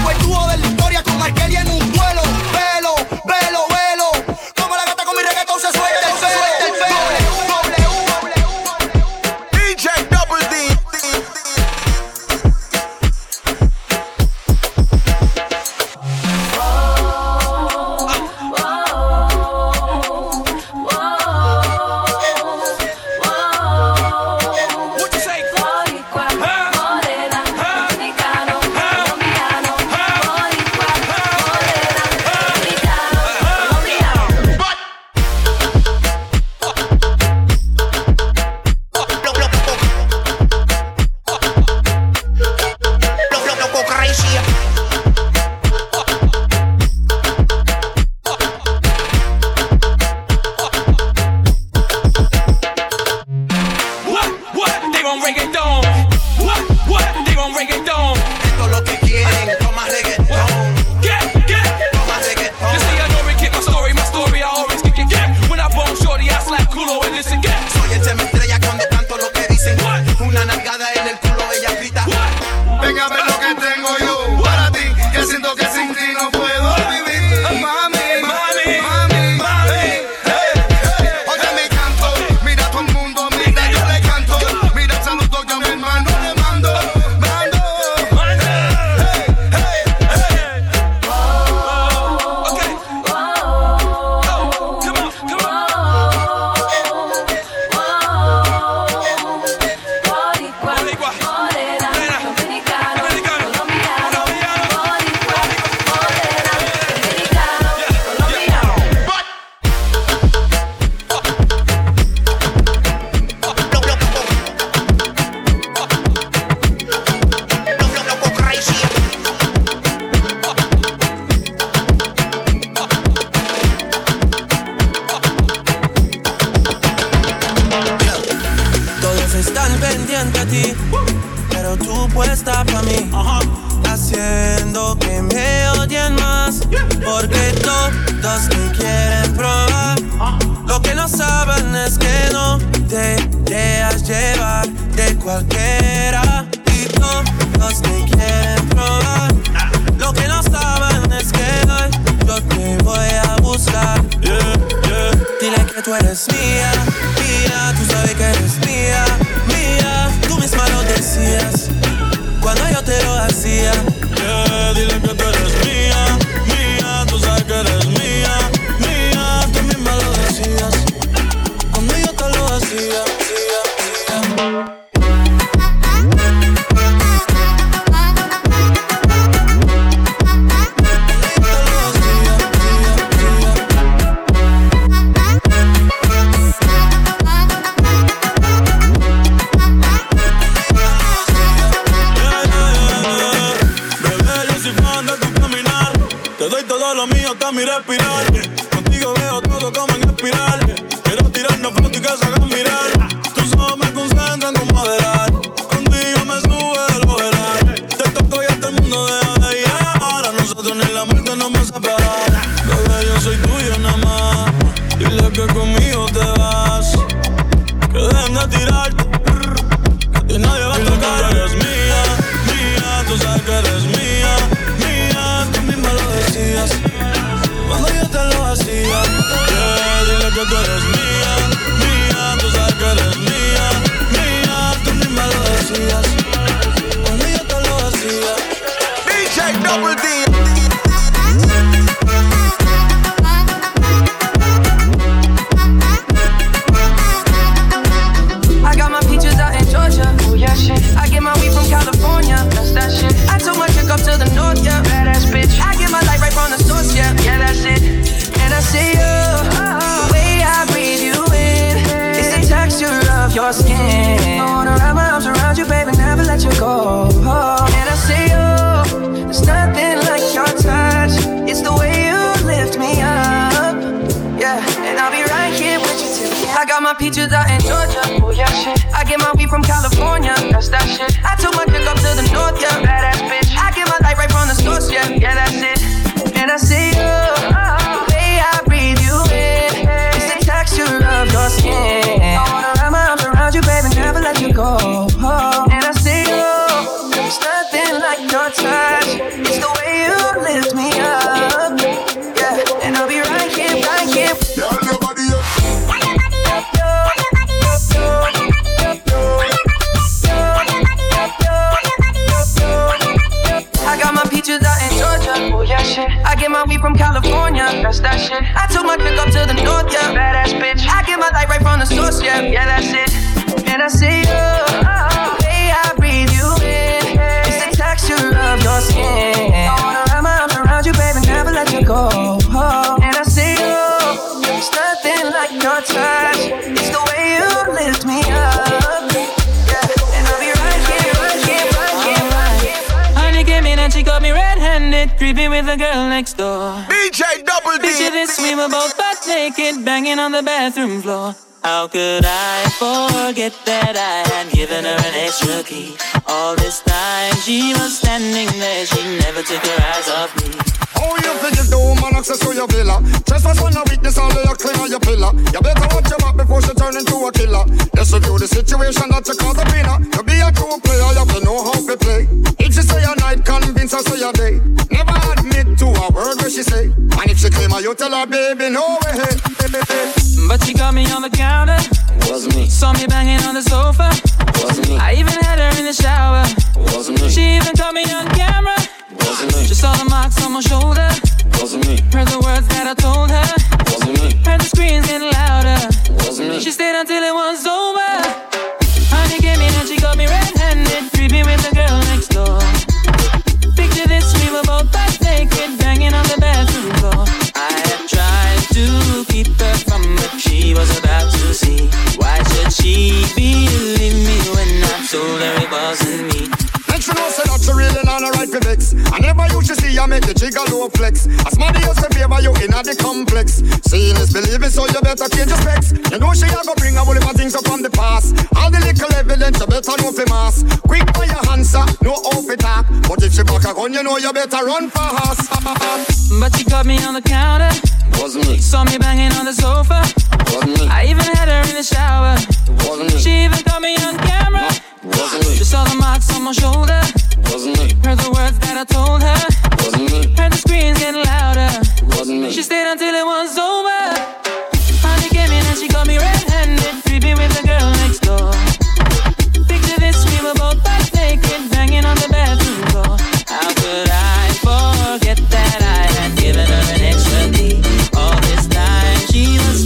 with the girl next door. DJ Double D. Picture this, we were both butt naked, banging on the bathroom floor. How could I forget that I had given her an extra key? All this time she was standing there, she never took her eyes off me. Oh, you forgive the woman access to your villa? Trespass on a weakness, all your clean on your pillar. You better watch your back before she turn into a killer. Let's review the situation that you call the winner. You be a true player, you have to know how to play. If she say a night, convince her say a day. Never to a word where she say. And if she claim her, you tell her, baby, no way. But she got me on the counter. Was me. Saw me banging on the sofa. Was me. I even had her in the shower. Was me. She even caught me on camera. Was me. She saw the marks on my shoulder. Was me. Heard the words that I told her. Was me. Heard the screams getting louder. Was me. She stayed until it was over. Honey came in and she got me red-handed, creeping with the girl next door. Picture this, we were both butt naked, banging on the bathroom floor. I had tried to keep her from what she was about to see. Why should she believe me when I told her it wasn't me? Make sure know say that you really not a right for vex. I never used to see you make the jigger low flex. As money used to favor you in the complex. Seeing is believing, so you better change your specs. You know she a go bring a whole heap of things up from the past. All the little evidence you better know for mass. Quick by your answer, no off it talk. But if she back a gun, you know you better run fast. But she caught me on the counter. Was me. Saw me banging on the sofa. I even had her in the shower. She even caught me on camera. She saw the marks on my shoulder. Heard the words that I told her. Heard the screams getting louder. She stayed until it was over. Honey came in and she got me red-handed, creeping with the girl next door. Picture this, we were both butt naked, banging on the bathroom floor. How could I forget that I had given her an extra? All this time she was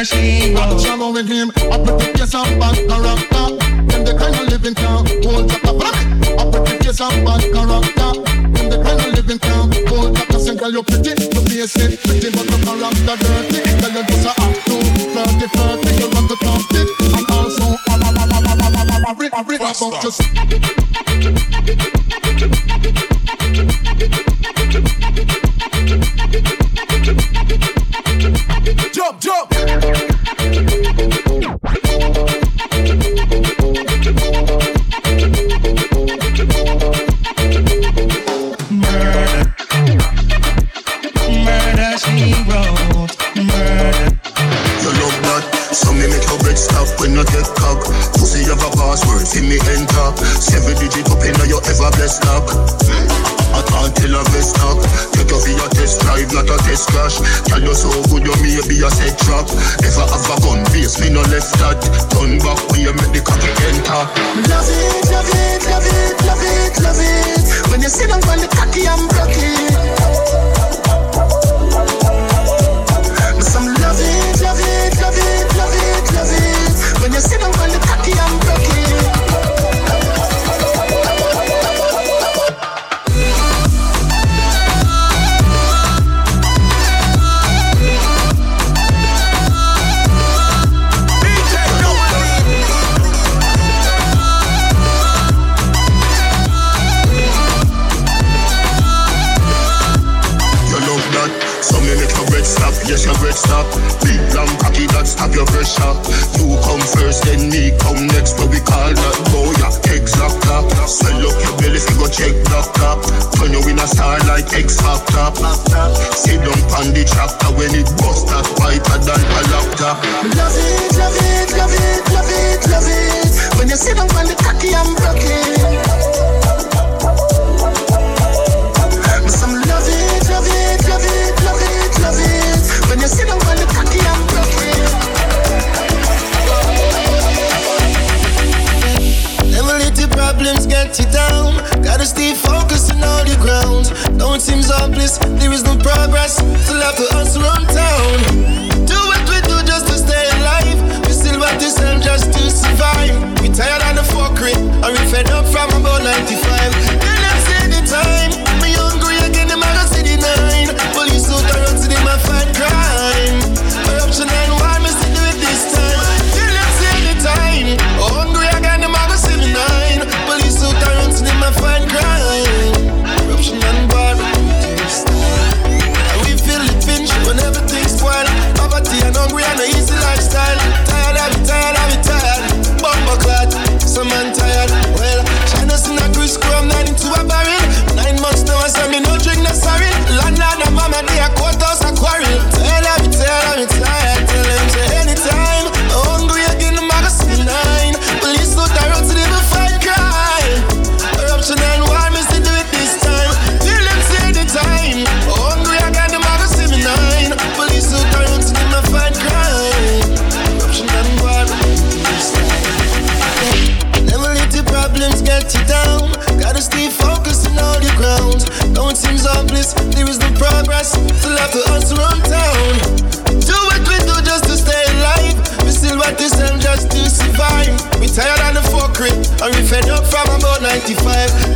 Murder she wrote. Shallow with him, I put the face of bad character. Them the kind of living town, hold up a I put the face of bad character. Them the kind of living town, hold up a girl you're pretty, the face it pretty, but the character dirty. Girl you just a act too flirty, flirty. You love to talk it, and also a a a a a a a a a a about just. Jump, jump. Murder. Murder she wrote. Murder. You love so me make when you get cock. Pussy have a password, see me enter. Seven digit up in your ever blessed lock. I tell a. Take you for your test drive, not a test crash. Tell you so good, you may be a set trap. Never have a gun base, me no left that. Turn back when you make the cocky enter. Love it, love it, love it, love it, love it. When you down on the cocky and broke Bread stop. Big long cocky that stop your pressure. You come first, then me come next. What we call that boy, locked up. Swell up your belly, fi go check doctor. Turn you in a star like X Factor. Sit down on the tractor when it bust that whiter than a laptop. Love it, love it, love it, love it, love it. When you sit down on the Hopeless, there is no progress. Still have to hustle around town. Do what we do just to stay alive. We still want to sell just to survive. We tired of the fuckery, and we fed up from about 95. 95.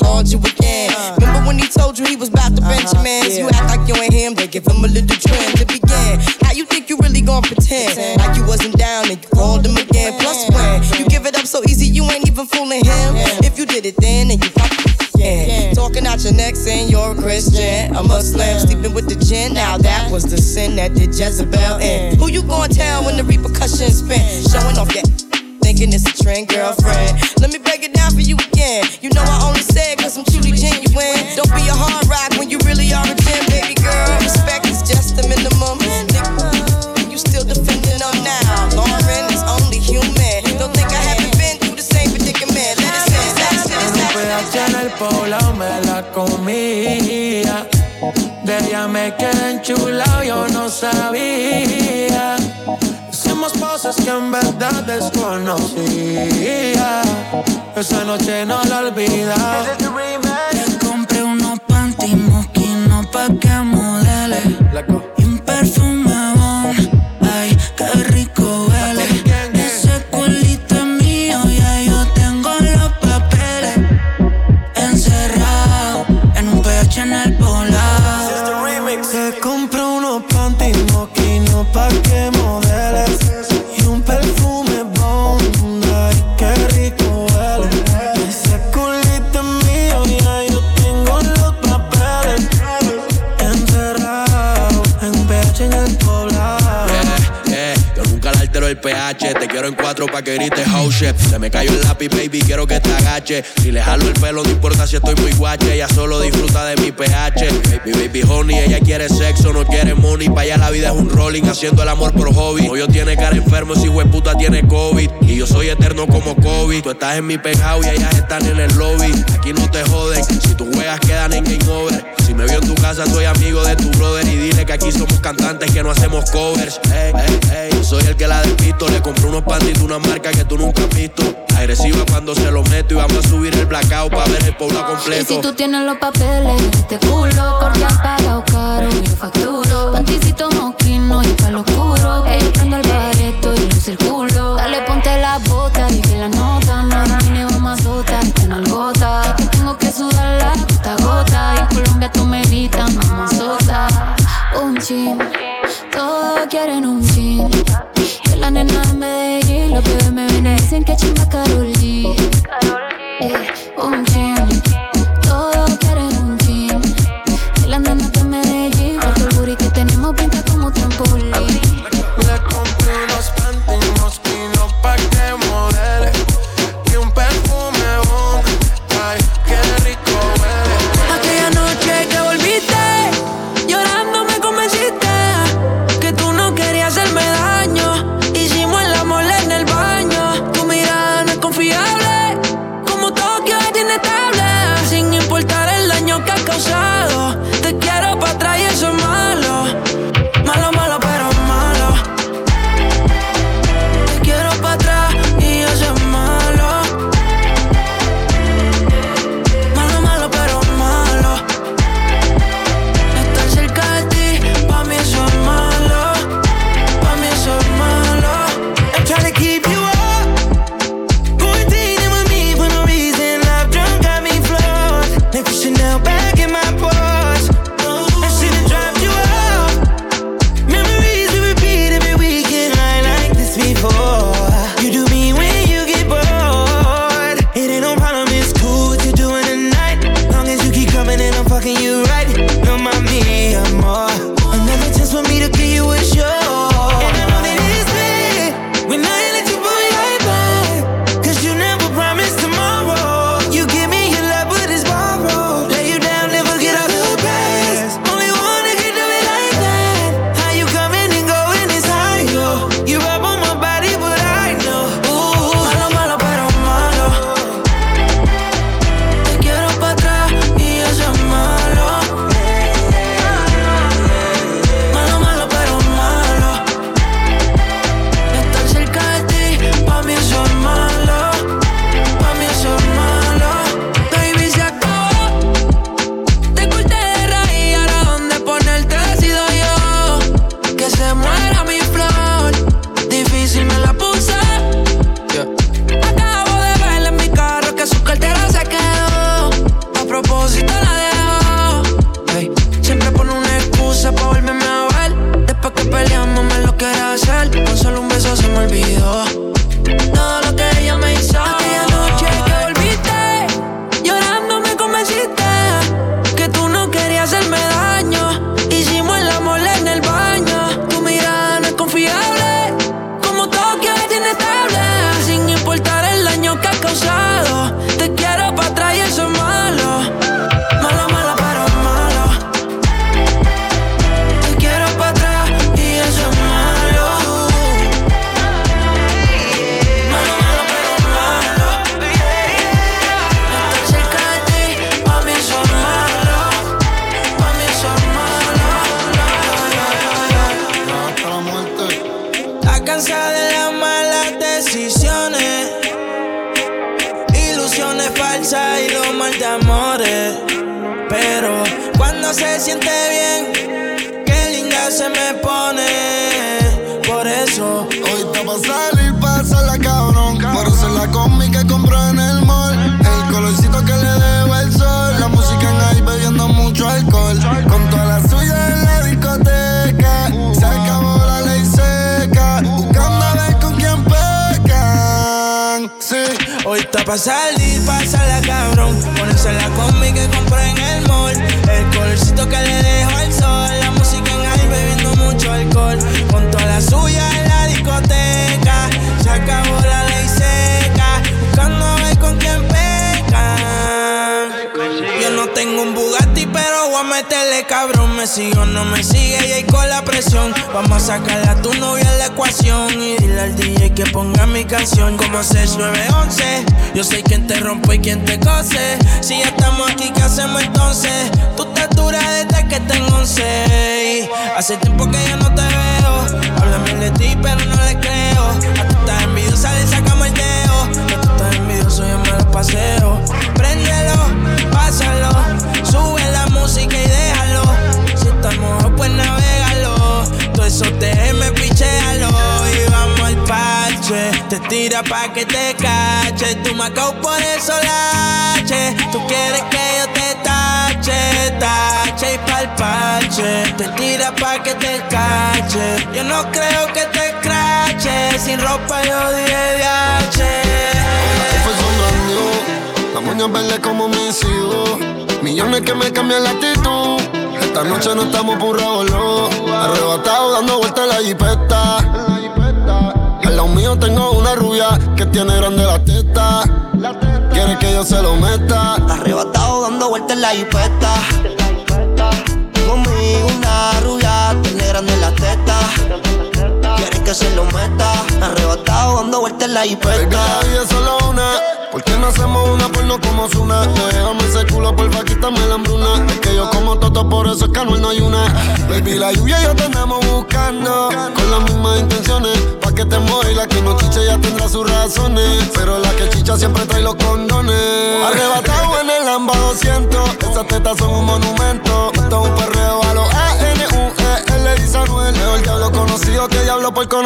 Called you again. Uh. Remember when he told you he was about to Benjamins? Uh-huh. You act like you ain't him, they give him a little trim to begin. How you think you really gonna pretend? Like you wasn't down and you called him again. Plus when you give it up so easy, you ain't even fooling him. If you did it then, and you probably again. Talking out your neck saying you're a Christian, a Muslim, sleeping with the gin. Now that was the sin that did Jezebel in. Who you gonna tell when the repercussions spin? Showing off your thinking it's a trend, girlfriend. Let me break it down for you again. You know I only say it cause I'm truly genuine. Don't be a hard rock when you really are a gem, baby girl. Respect is just the minimum. Nigga, you still defending them now. Lauren is only human. Don't think I haven't been through the same predicament. Let it sit, let it sit, let it sit. PH en el poblado me la comía. De ella me quedé enchulado, yo no sabía. Hicimos cosas que en verdad desconocía. Esa noche no la olvidaba. Le compré unos panty mosquinos pa' que quiero en cuatro pa' que grites house shit. Se me cayó el lápiz, baby, quiero que te agache. Si le jalo el pelo, no importa si estoy muy guache. Ella solo disfruta de mi pH. Baby, baby, honey, ella quiere sexo, no quiere money. Pa' allá la vida es un rolling, haciendo el amor por hobby. Hoy yo tiene cara enfermo, si puta tiene COVID. Y yo soy eterno como COVID. Tú estás en mi pegado y ellas están en el lobby. Aquí no te joden, si tus juegas quedan en game over. Si me veo en tu casa, soy amigo de tu brother. Y dile que aquí somos cantantes que no hacemos covers. Hey, hey, hey. Yo soy el que la despisto. Le compré unos pantitos, una marca que tú nunca has visto. Agresiva cuando se lo meto y vamos a subir el blackout para ver el pueblo completo. Y si tú tienes los papeles, este culo, corte pagado caro, yo facturo. Panticito moquino y palo oscuro. Ey, prendo el bareto y luce el culo. Dale, ponte la bota y que la nota. No termine más sota, en algota. Que tengo que sudar la gota gota. Y en Colombia tú me gritas, mamá sota. Un chin, todos quieren un chin. Que la nena me los bebés me ven y dicen que chimba Karol G. Eh, un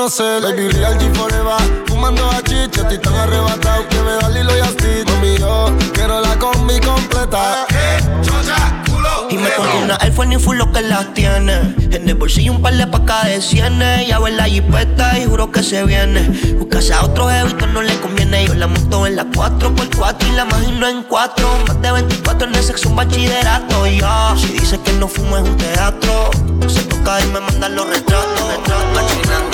conocer Baby, real G forever Fumando a chicha, estoy tan arrebatado Que me da Lilo y así Conmigo, quiero la combi completa y me pongo una Air Force ni full lo que las tiene. En el bolsillo un par de pacas de cienes. Ya ve la jipeta y juro que se viene. Buscase a otro jevito no le conviene. Yo la monto en la 4x4 y la imagino en 4. Más de 24 en el sexo un bachillerato. Y yo, si dice que no fumo es un teatro. Se toca y me mandan los retratos. retratos.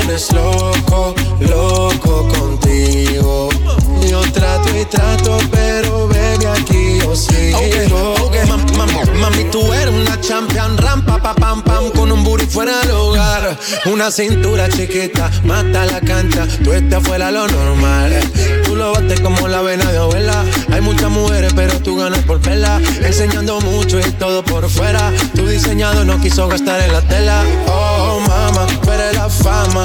tienes loco, loco contigo. Yo trato y trato, pero baby aquí yo sigo. Okay, mami, tú eres una champion, rampa, pa, pam, pam, con un booty fuera del hogar. Una cintura chiquita, mata la cancha, tú estás fuera lo normal. Tú lo bates como la vena de abuela. Hay muchas mujeres, pero tú ganas por vela. Enseñando mucho y todo por fuera. Tu diseñado no quiso gastar en la tela. Oh, mama, eres la fama.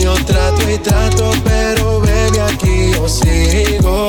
Yo trato y trato, pero baby, aquí yo sigo.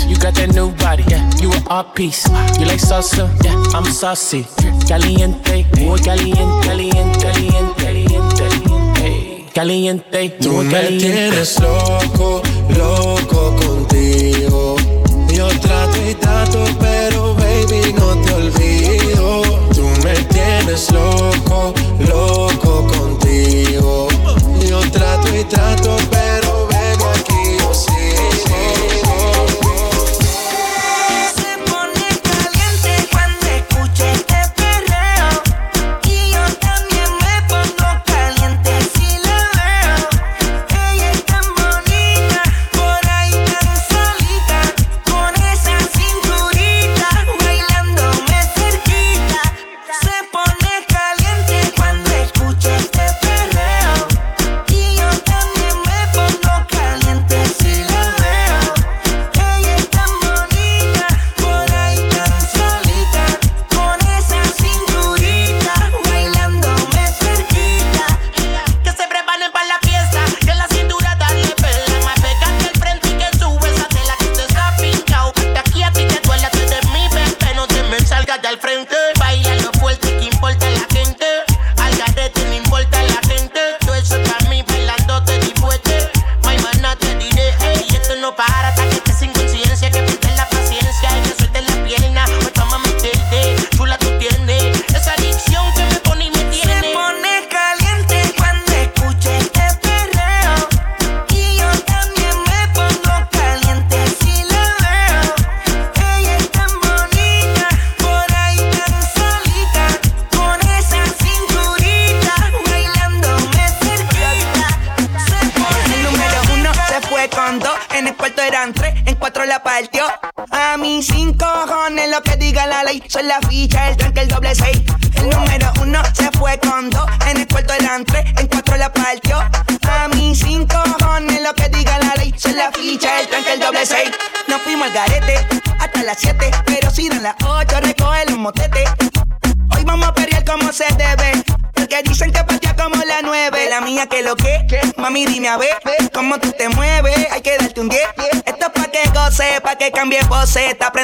You got that new body. Yeah, you an art piece. You like salsa? Yeah, I'm saucy. Caliente, muy caliente, caliente, caliente, caliente. Caliente, Tú me tienes loco, loco contigo. Yo trato y trato, pero baby no te olvido. Tú me tienes loco, loco contigo. Yo trato y trato, pero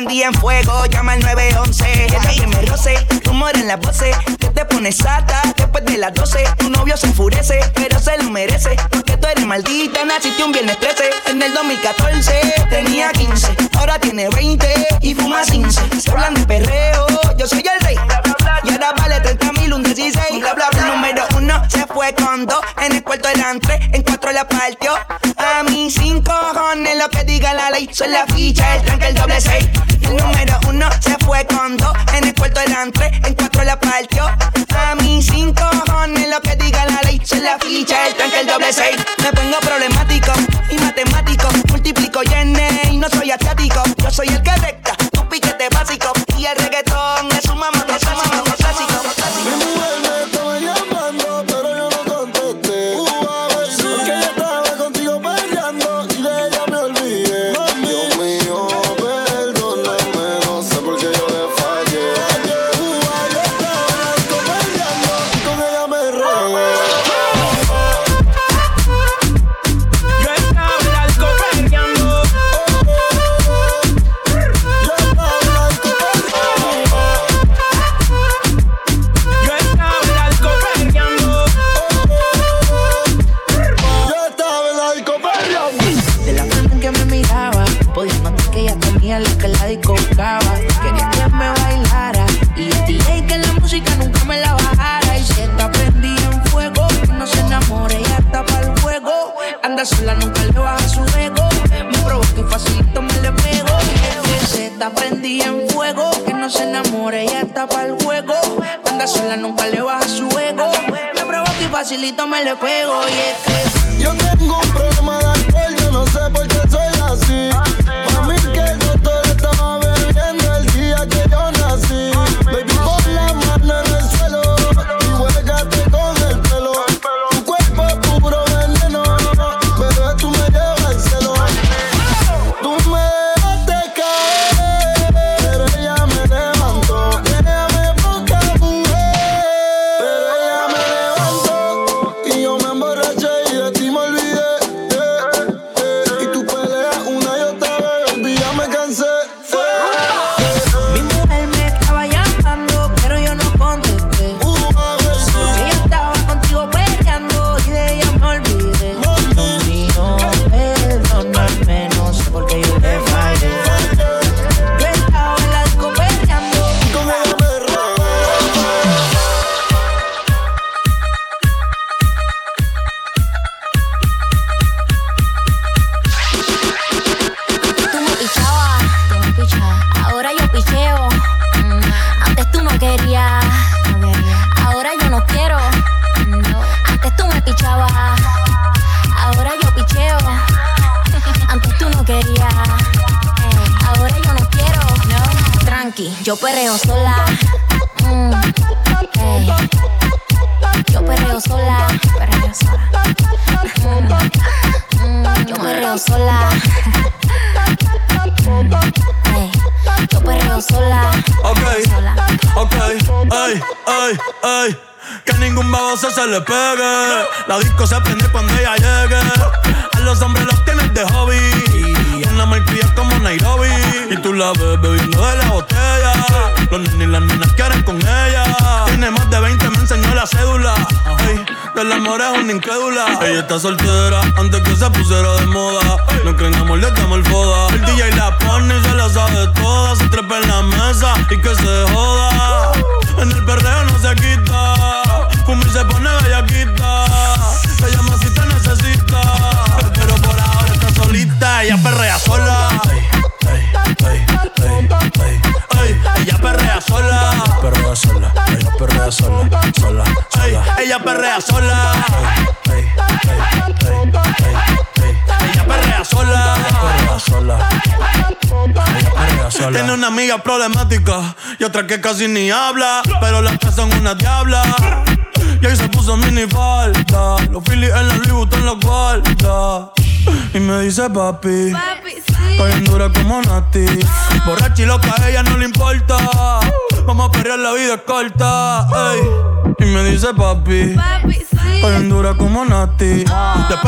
en fuego, llama al 911. Ella que me roce, rumor en las voces. Que te pones sata después de las 12. Tu novio se enfurece, pero se lo merece. Porque tú eres maldita, naciste un viernes 13. En el 2014 tenía 15, ahora tiene 20 y fuma 15. Se hablan de perreo, yo soy el rey. Y ahora vale 30 mil, un 16. Bla, bla, bla. Número uno se fue con dos. En el cuarto eran tres, en cuatro la partió. A mí cinco cojones lo que diga la ley. Son la ficha, el tranque, el doble seis.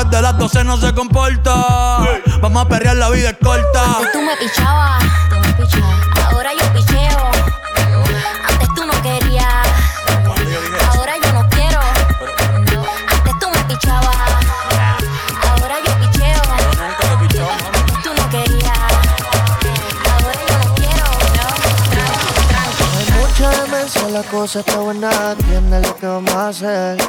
Después de las 12 no se comporta. Vamos a perrear, la vida es corta. Antes tú me pichabas, tú me pichabas. Ahora yo picheo. Antes tú no querías. Ahora yo no quiero. Antes tú me pichabas. Ahora yo picheo. Antes tú no querías. Ahora yo no quiero. Hay mucha demencia, la cosa está buena. Entiende lo que vamos a hacer.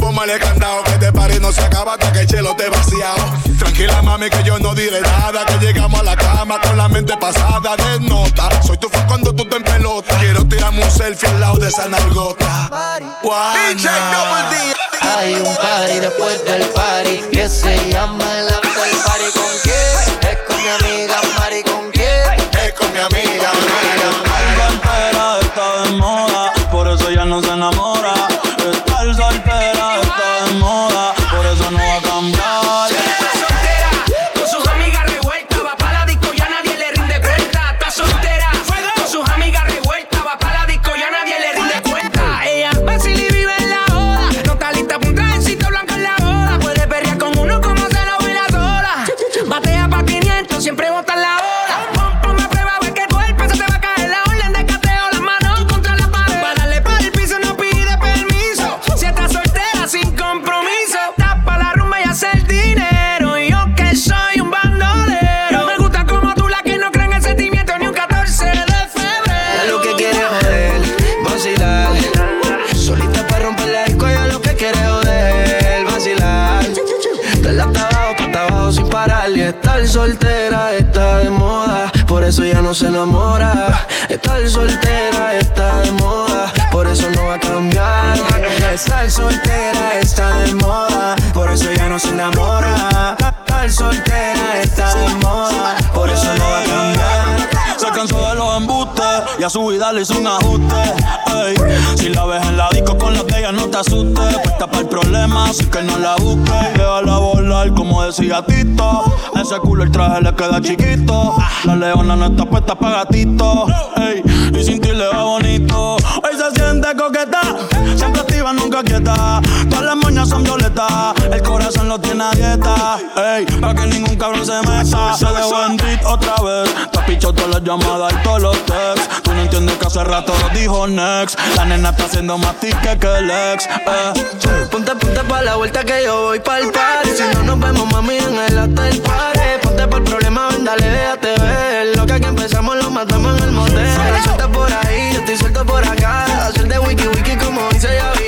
candado. Que este party no se acaba hasta que el chelo te vaciado. Tranquila, mami, que yo no diré nada. Que llegamos a la cama con la mente pasada de nota. Soy tu fan cuando tú te en pelota. Quiero tirarme un selfie al lado de esa nalgota. Hay un party después del party que se llama el embustes y a su vida le hizo un ajuste. Ey, si la ves en la disco con la de ella, no te asustes. Puesta para el problema, así que no la busques. Déjala volar, como decía Tito. Ese culo el traje le queda chiquito. La leona no está puesta para gatito. Ey, y sin ti le va bonito. Hoy se siente coqueta, siempre nunca quieta. Todas las moñas son violetas, el corazón lo tiene a dieta. Ey, para que ningún cabrón se meta. Se dejó en beat otra vez. Te has pichado todas las llamadas y todos los texts. Tú no entiendes que hace rato lo dijo next. La nena está haciendo más tique que el ex. Eh. Ponte, ponte pa' la vuelta que yo voy pa'l party Si no nos vemos, mami, en el hotel party Ponte por el problema, ven, dale, déjate ver Lo que aquí empezamos lo matamos en el motel Suelta por ahí, yo estoy suelto por acá Hacer de wiki wiki como dice Yavira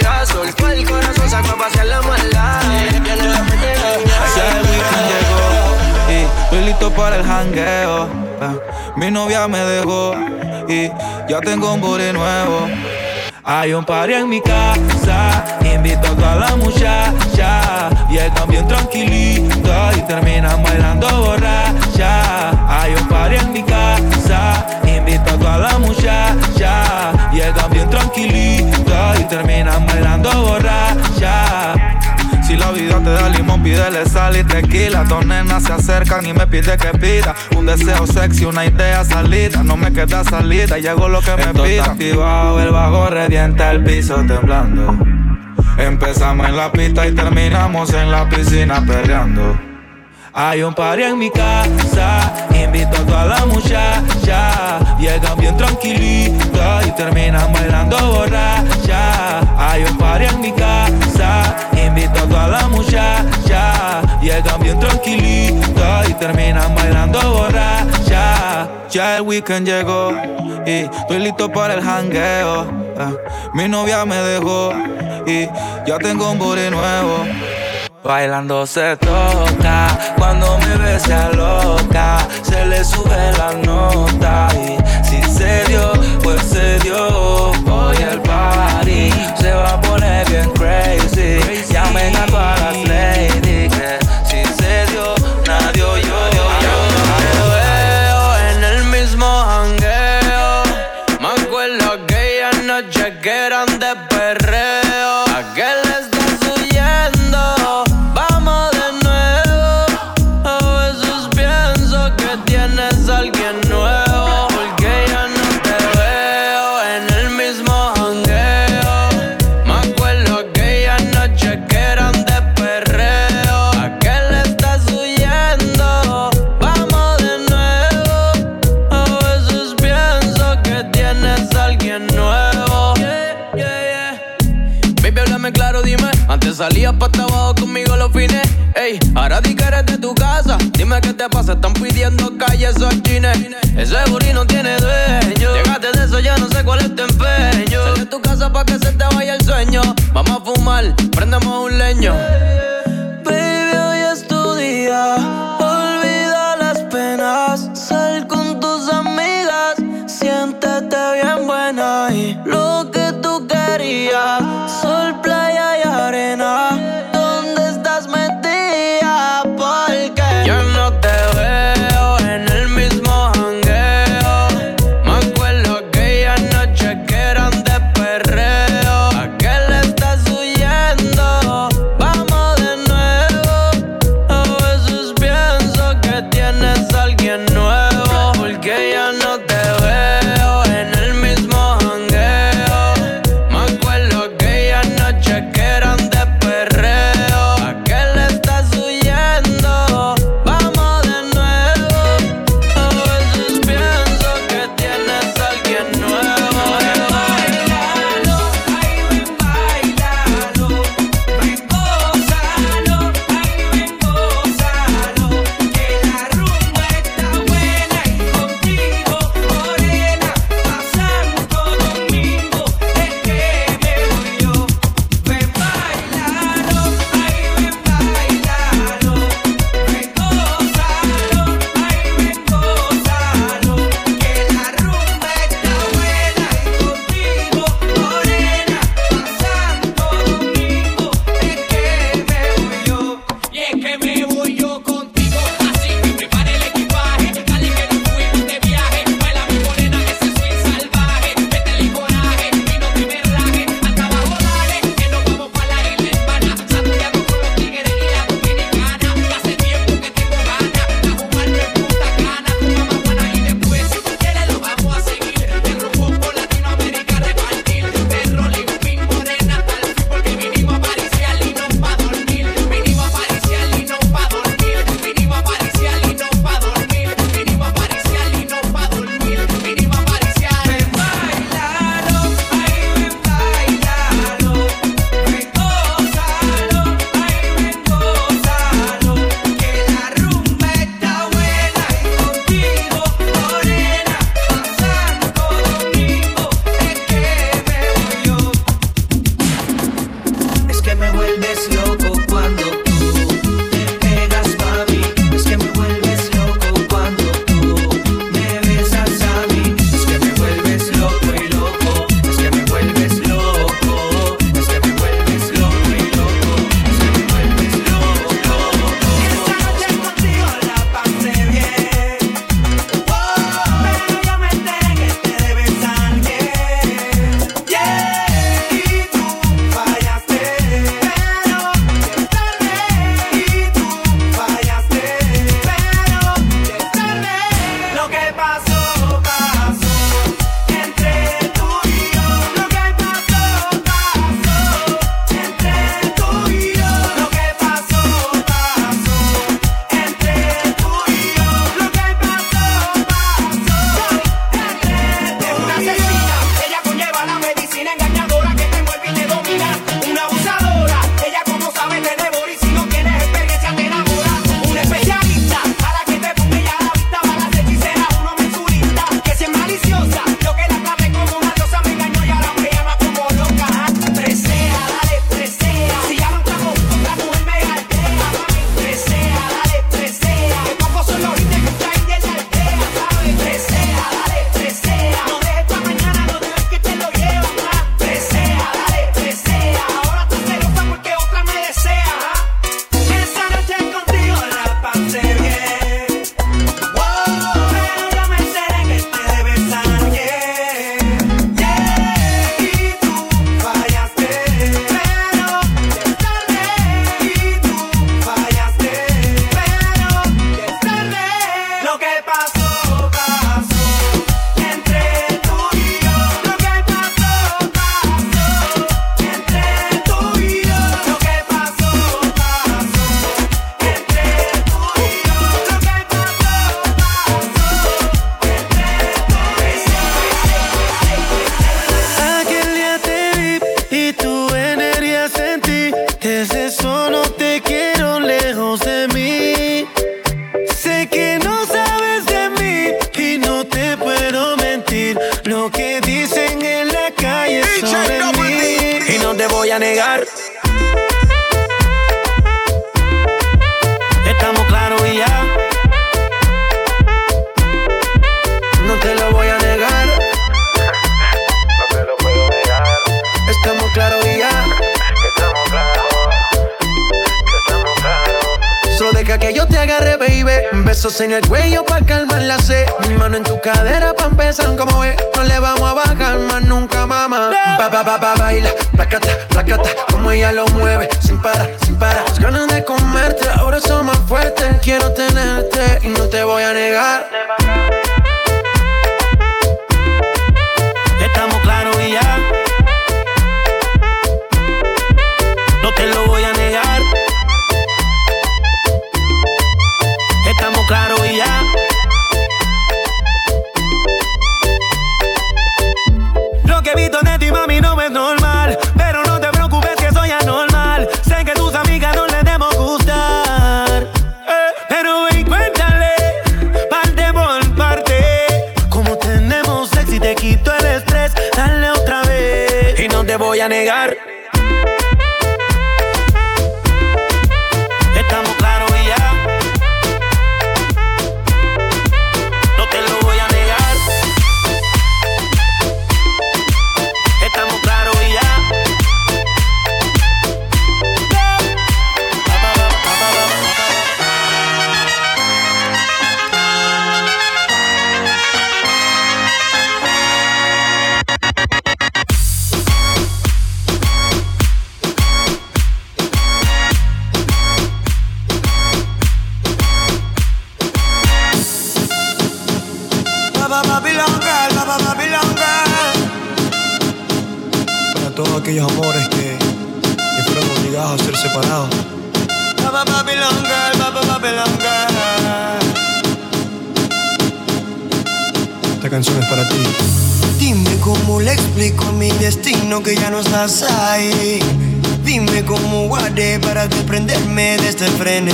pasear la maldad Ya weekend llegó y estoy listo para el jangueo. Ah, Mi novia me dejó y ya tengo un body nuevo. Hay un party en mi casa, invito a toda la muchacha Llegan bien tranquilito y terminan bailando borracha Hay un party en mi casa, invito a toda la muchacha Llegan bien tranquilito y terminan bailando borracha si la vida te da limón, pídele sal y tequila. Dos nenas se acercan y me pide que pida. Un deseo sexy, una idea salida. No me queda salida, llego lo que me pida. está activado, el bajo revienta el piso temblando. Empezamos en la pista y terminamos en la piscina hay un party en mi casa, invito a toda la muchacha. Llegan bien tranquilito y terminan bailando borracha. Hay un party en mi casa, invito a toda la muchacha. Llegan bien tranquilito y terminan bailando borracha. Ya el weekend llegó y estoy listo para el hangueo. Ah, mi novia me dejó y ya tengo un body nuevo. Bailando se toca, cuando me ves se loca, se le sube la nota y si se dio, pues se dio. Hoy el party se va a poner bien crazy, llamen a todas las leyes. Dime qué te pasa, están pidiendo calle esos chines. Ese booty no tiene dueño. Llegaste de eso, ya no sé cuál es tu empeño. Sal de tu casa pa' que se te vaya el sueño. Vamos a fumar, prendemos un leño. Baby, hoy es tu día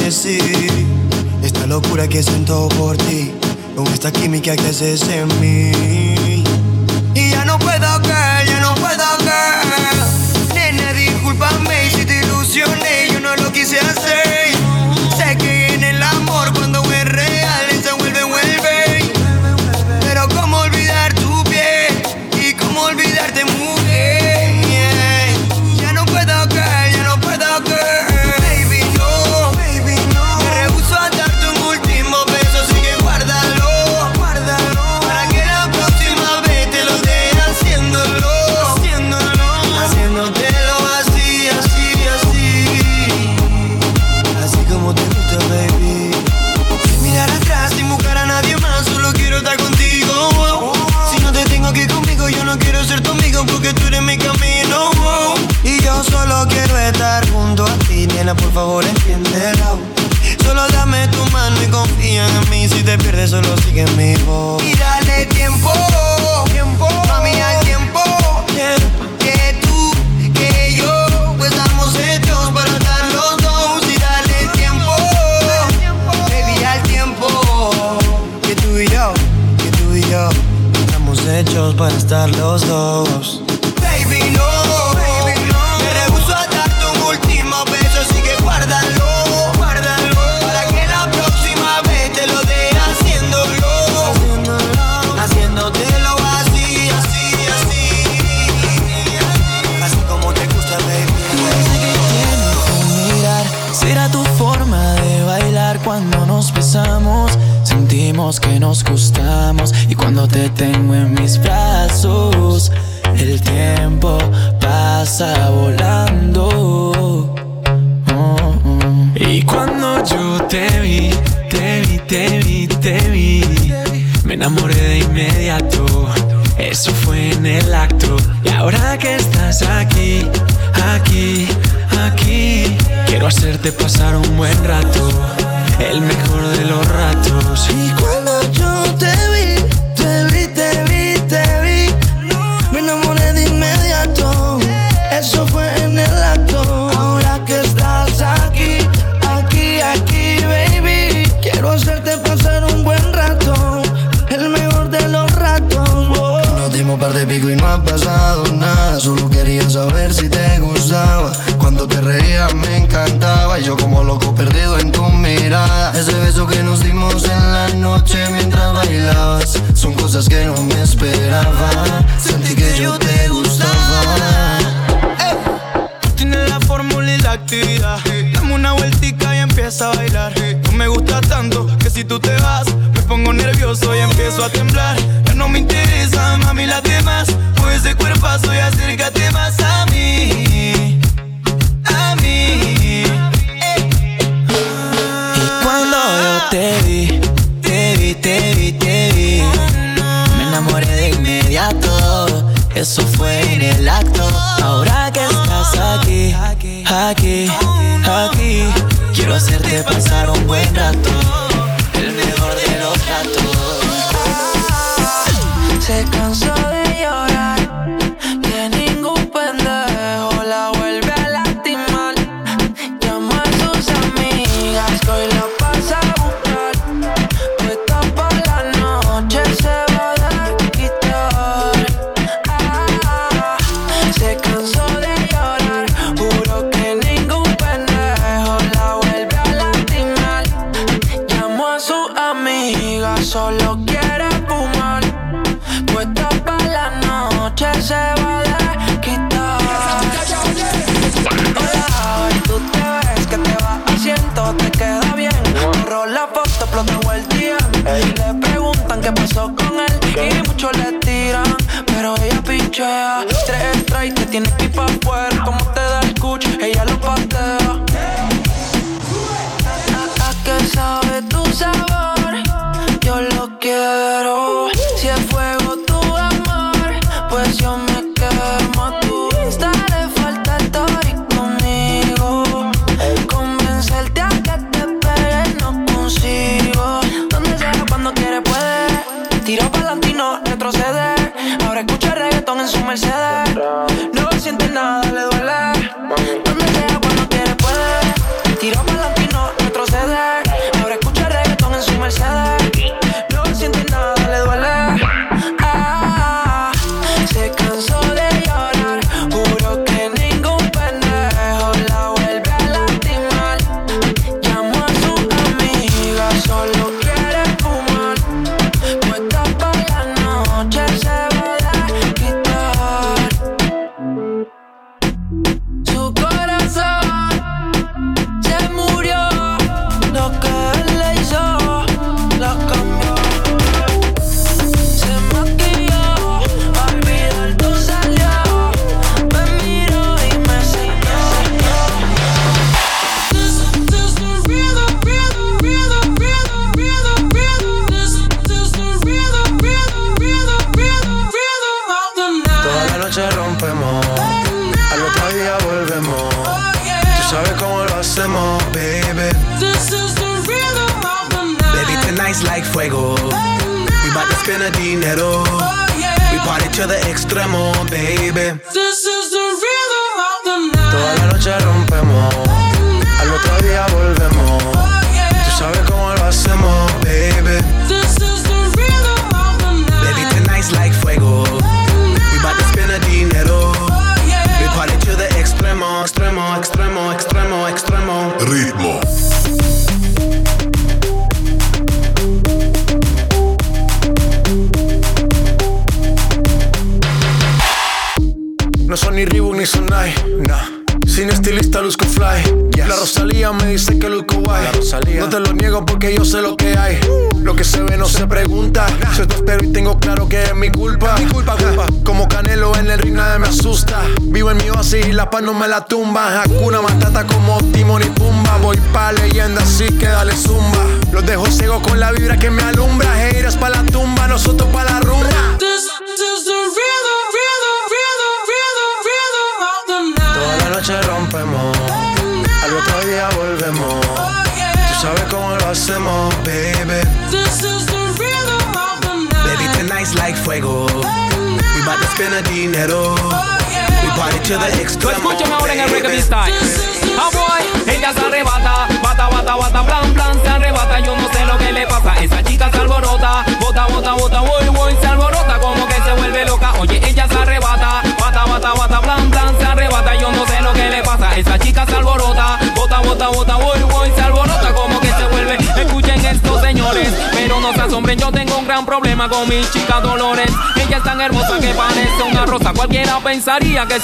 esta locura que siento por ti, con esta química que haces en mí. Y ya no puedo caer. estar los dos. dejarte pasar un buen rato, el mejor de los ratos.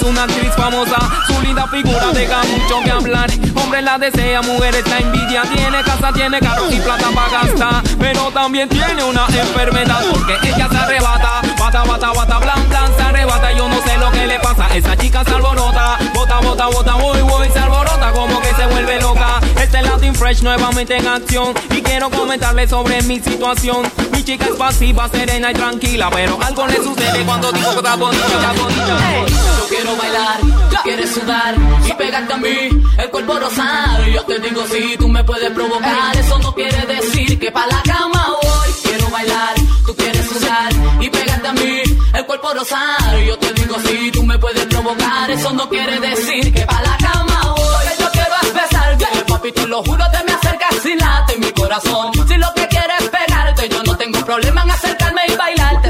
una actriz famosa. Su linda figura deja mucho que hablar. Hombres la desean, mujeres la envidia. Tiene casa, tiene carro y plata para gastar. Pero también tiene una enfermedad porque ella se arrebata. Bata, bata, bata, blan, blan, se arrebata. Yo no sé lo que le pasa? Esa chica se alborota, bota, bota, bota, voy, voy, se alborota como que se vuelve loca. Este Latin Fresh nuevamente en acción y quiero comentarle sobre mi situación. Mi chica es pasiva, serena y tranquila, pero algo le sucede cuando digo que está bonita, bonita. Hey. Yo quiero bailar, tú quieres sudar y pegarte a mí, el cuerpo rosado. Yo te digo si tú me puedes provocar, eso no quiere decir que pa' la cama voy. Quiero bailar, tú quieres sudar y pegarte a mí el cuerpo rosado. Yo te digo si tú me puedes provocar, eso no quiere decir que pa' la cama voy. Yo quiero es besarte, papi, te lo juro, te me acercas y late mi corazón. Si lo que quieres es pegarte, yo no tengo problema en acercarme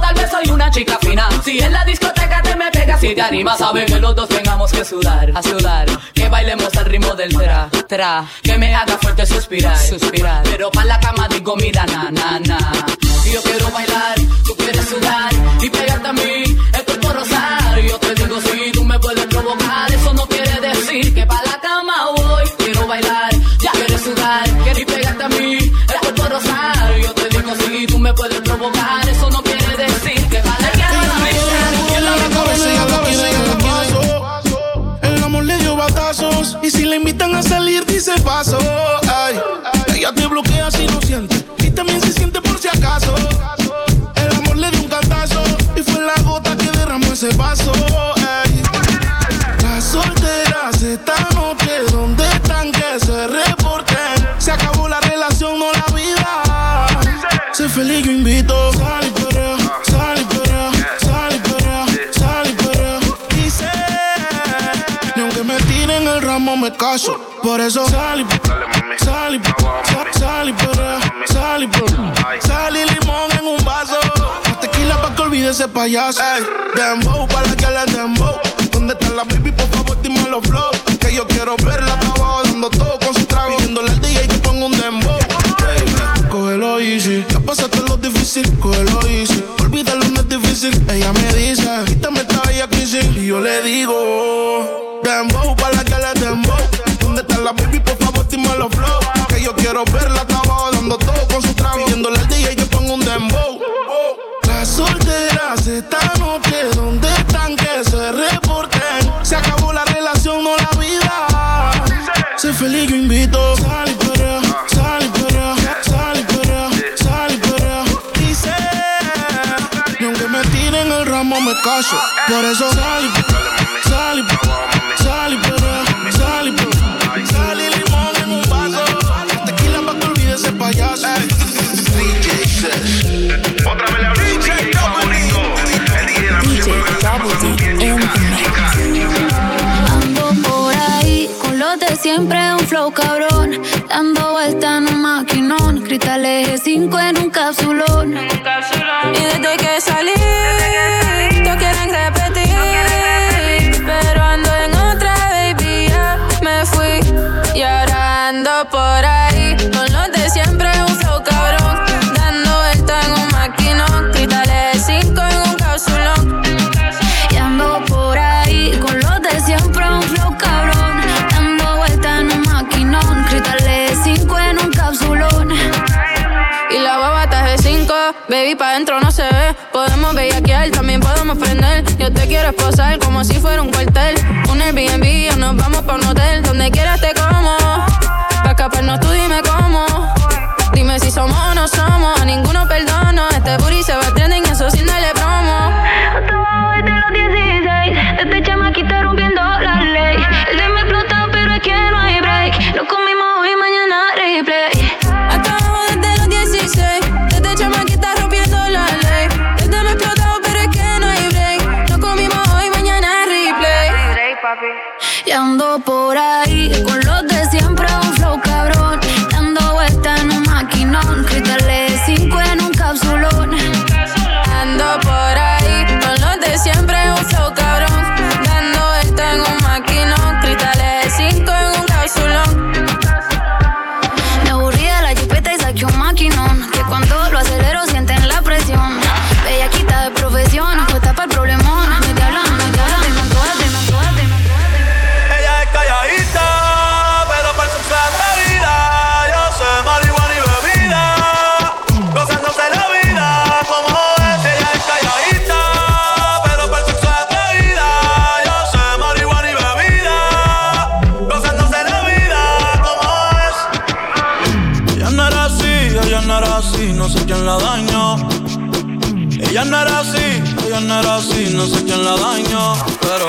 tal vez soy una chica fina, si en la discoteca te me pegas y te animas, sabes que los dos tengamos que sudar, a sudar, que bailemos al ritmo del tra, tra, que me haga fuerte suspirar, pero pa' la cama digo mira na na na, y yo quiero bailar, tú quieres sudar y pegarte a mí, el cuerpo rosado, yo te digo si tú me puedes provocar, eso no quiere decir que pa' la cama voy, quiero bailar, ya quieres sudar, y pegarte a mí, el cuerpo rosado, yo te digo si tú me puedes provocar, Por eso sal y sal y sal- sal y perrea, sal y perrea. Sal y limón en un vaso. Más tequila pa' que olvide ese payaso. Ey, dembow pa' la que le dembow. ¿Dónde está la baby? Por favor, dime los flow. Que yo quiero verla hasta abajo dando todo con su trago. Pidiéndole al DJ que ponga un dembow. Baby, Cógelo easy, ya pasaste lo difícil, cógelo easy. Olvídalo, no es difícil. Ella me dice, quítame esta bella crisis. Y yo le digo, dembow pa' la que le dembow. ¿Dónde está la baby? Por favor, dime los flow. Que yo quiero verla hasta abajo dando todo con su trago. Pidiéndole al DJ que ponga un dembow. Las solteras esta noche, ¿dónde están que se reporten? Se acabó la relación, no la vida. Sé feliz, yo invito. Sal y perrea, sal y perrea, sal y perrea, sal y. Dice, ni aunque me tiren el ramo me caso. Por eso sal y siempre, un flow cabrón. Dando vuelta en un maquinón. Cristales G5 en un capsulón. Yo te quiero esposar como si fuera un cuartel. Un Airbnb o nos vamos pa' un hotel. Donde quieras te como. Pa' escaparnos tú dime cómo. Dime si somos o no somos. Ando por ahí no así, no sé quién la dañó. Pero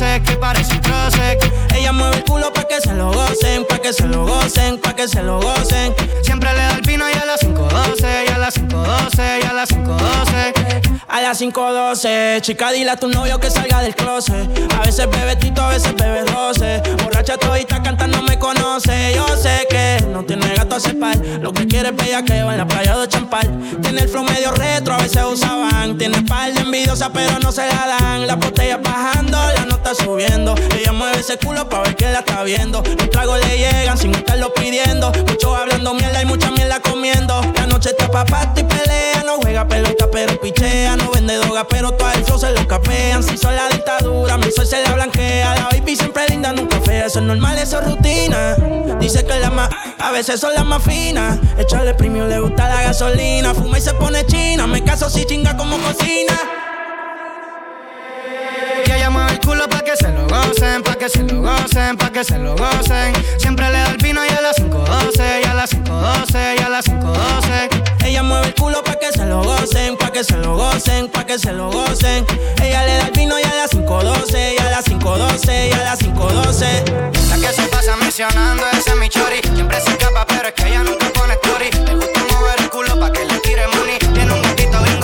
Que parecen troces. Ella mueve el culo pa' que se lo gocen, pa' que se lo gocen, pa' que se lo gocen. Siempre le da el pino y a las 5.12, y a las 5.12, y a las 5.12. A las 5.12, chica, dile a tu novio que salga del closet. A veces bebe tito, a veces bebe roce. Borracha todita cantando me conoce. Yo sé que no tiene gato a cepar. Lo que quiere es bellaqueo en la playa de Champal. Tiene el flow medio retro, a veces usaban. Tiene par de envidiosa, pero no se la dan. La botella bajando, la nota subiendo. Ella ese culo pa' ver que la está viendo. Los tragos le llegan sin estarlo pidiendo. Muchos hablando mierda y mucha mierda comiendo. La noche está pa' party y pelea. No juega pelota, pero pichea. No vende droga, pero todo el se lo capean. Si son la dictadura, mi sol se la blanquea. La baby siempre linda, nunca fea. Eso es normal, eso es rutina. Dice que la más, a veces son las más finas. Echarle premio, le gusta la gasolina. Fuma y se pone china. Me caso si chinga como cocina. Que mueve el culo pa' que se lo que se lo gocen, pa' que se lo gocen. Siempre le da el vino y a las 5.12, y a las 5.12, y a las 5.12. Ella mueve el culo pa' que se lo gocen, pa' que se lo gocen, pa' que se lo gocen. Ella le da el vino y a las 5.12, y a las 5.12, y a las 5.12. La que se pasa mencionando ese es mi chori. Siempre se escapa, pero es que ella nunca pone story. Le gusta mover el culo pa' que le tire money. Tiene un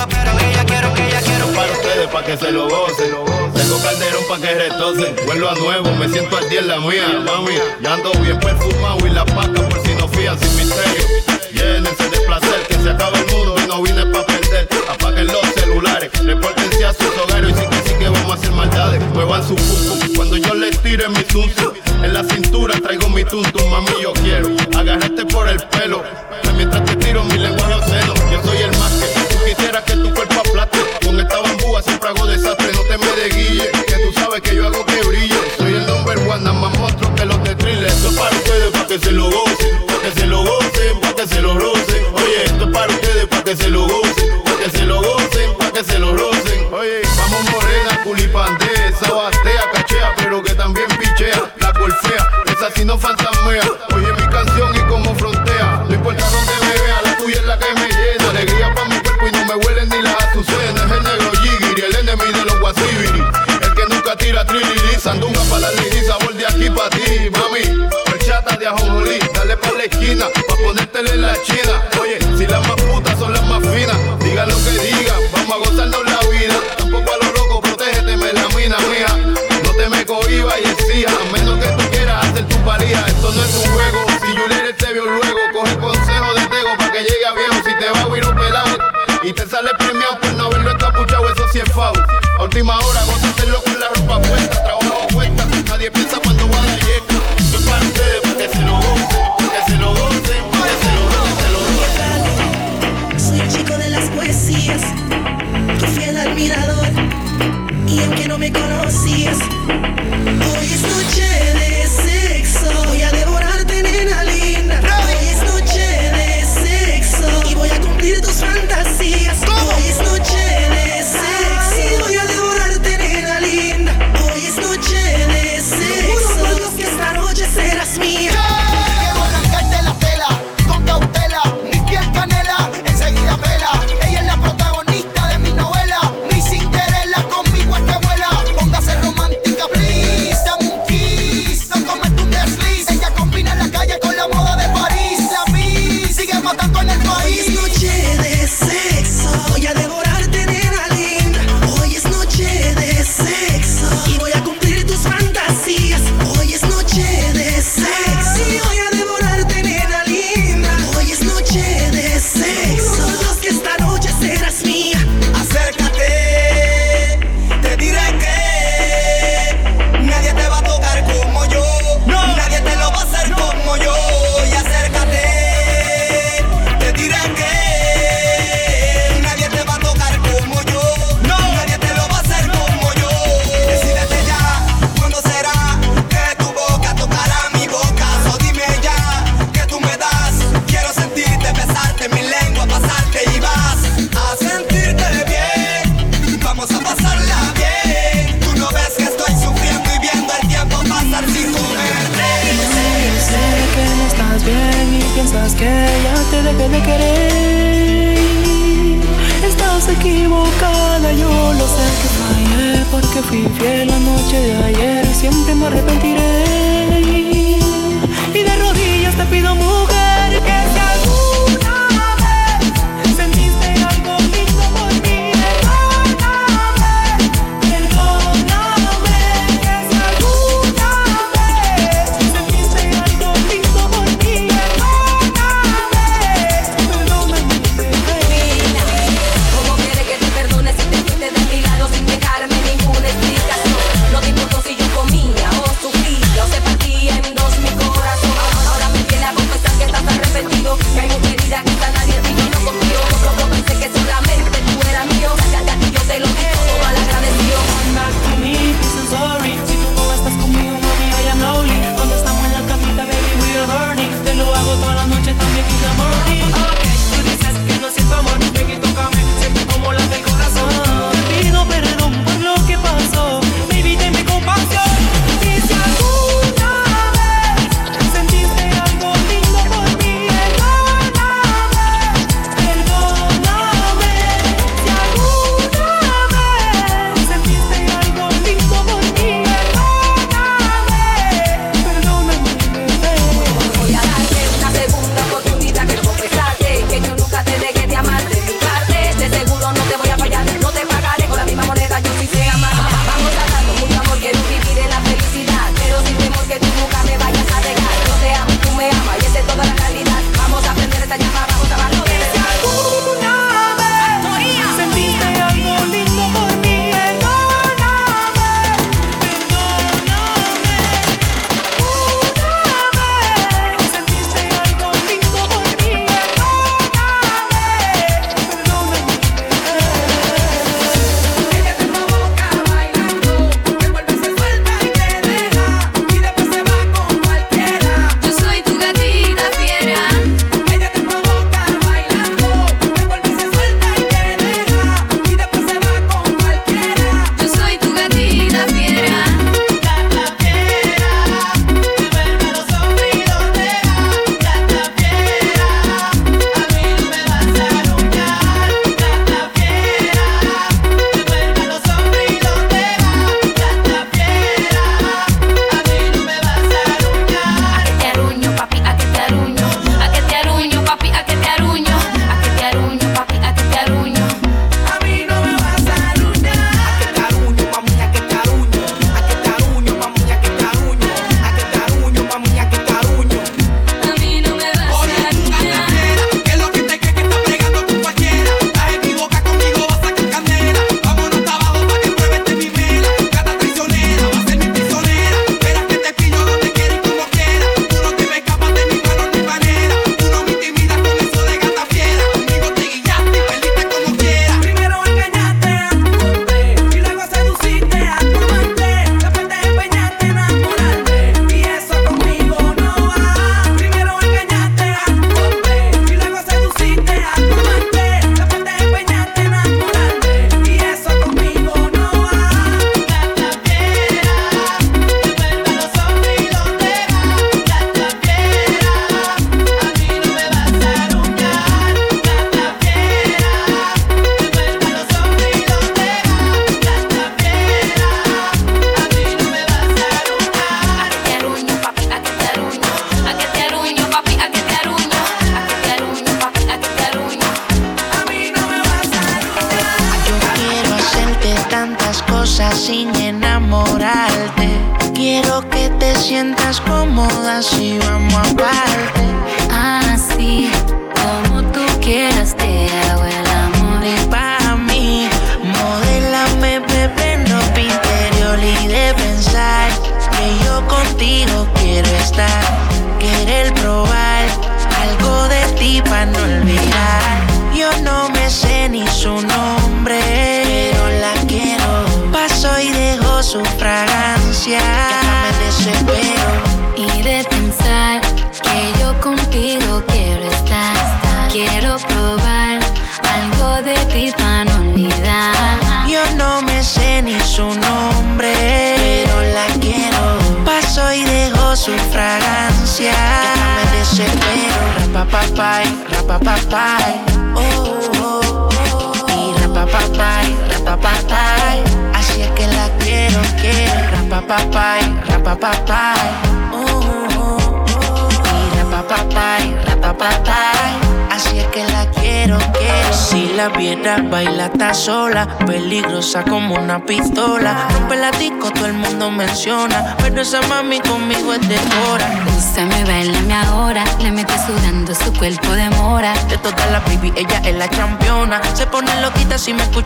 pero ella quiero que ella quiero para ustedes, pa' que se lo gocen. Tengo calderón pa' que retocen. Vuelvo a nuevo, me siento al día en la mía, mami. Ya ando bien perfumado y la paca por si no fían sin misterio. Llénense de placer, que se acaba el mundo y no vine pa' perder. Apaguen los celulares, repórtense a sus hogares y sí que sí que vamos a hacer maldades. Muevan su pum cuando yo les tire mi tuntum. En la cintura traigo mi tuntum, mami, yo quiero agarrarte por el pelo. Mientras te tiro mi lenguaje obsceno, yo soy el más que tú quisieras que tu cuerpo aplaste. Con esta bambúa siempre hago desastre, no te me desguille, que tú sabes que yo hago que brille. Soy el number one, nada más monstruo que los de thriller. Esto es para ustedes, para que se lo gocen, para que se lo gocen, para que se lo rocen. Oye, esto es para ustedes, para que se lo gocen, para que se lo gocen, para que se lo rocen. Oye, vamos morena, culipante, esa cachea, pero que también pichea. La golfea, esa sí no fantasmea. Oye, mi canción sandunga para la lili, sabor de aquí para ti, mami. Horchata de ajonjolí, dale pa' la esquina, pa' ponértela en la china. Oye, si las más putas son las más finas, digan lo que digan, vamos a gozarnos la vida. Tampoco a lo loco, protégete, me la mina mía. No te me cohibas y exijas, a menos que tú quieras hacer tu paría. Esto no es un juego, si Juliet te vio luego, coge consejo de Tego pa' que llegue a viejo. Si te va a huir un pelado y te sale premiado por no haberlo encapuchado, eso sí es foul. alguien que no me conocías. Hoy es noche de querer. Estás equivocada, yo lo sé que fallé porque fui fiel la noche de ayer. Siempre me arrepentiré.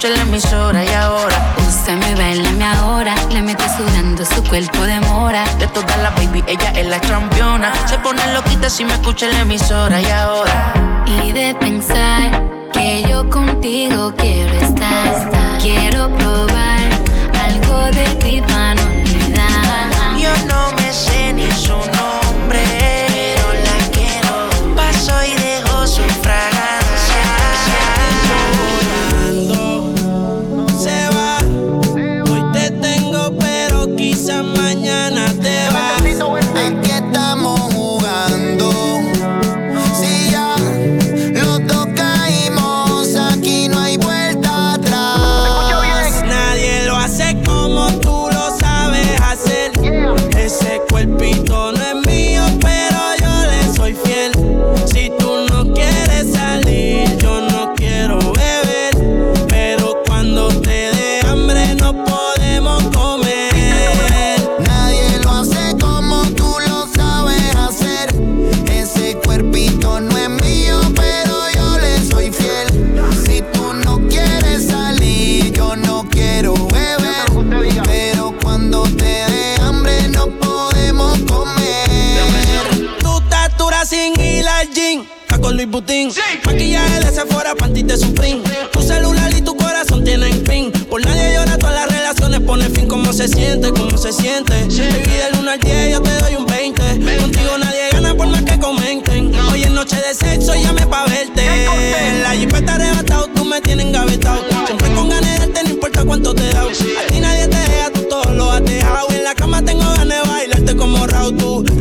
Escucha en la emisora. Y ahora, Úsame, bailame ahora. Le mete sudando su cuerpo de mora. de todas las baby, ella es la campeona. Se pone loquita si me escucha en la emisora. Y Luis Butín. Maquillaje de Sephora, panty de Supreme. Tu celular y tu corazón tienen pin. Por nadie llora, todas las relaciones pone fin. ¿Cómo se siente? ¿Cómo se siente? Baby, del 1 al 10 yo te doy un 20. Contigo nadie gana por más que comenten. Hoy es noche de sexo llame pa' verte. En la jipeta arrebatado, tú me tienes engavetado. Siempre con ganas de no importa cuánto te da. A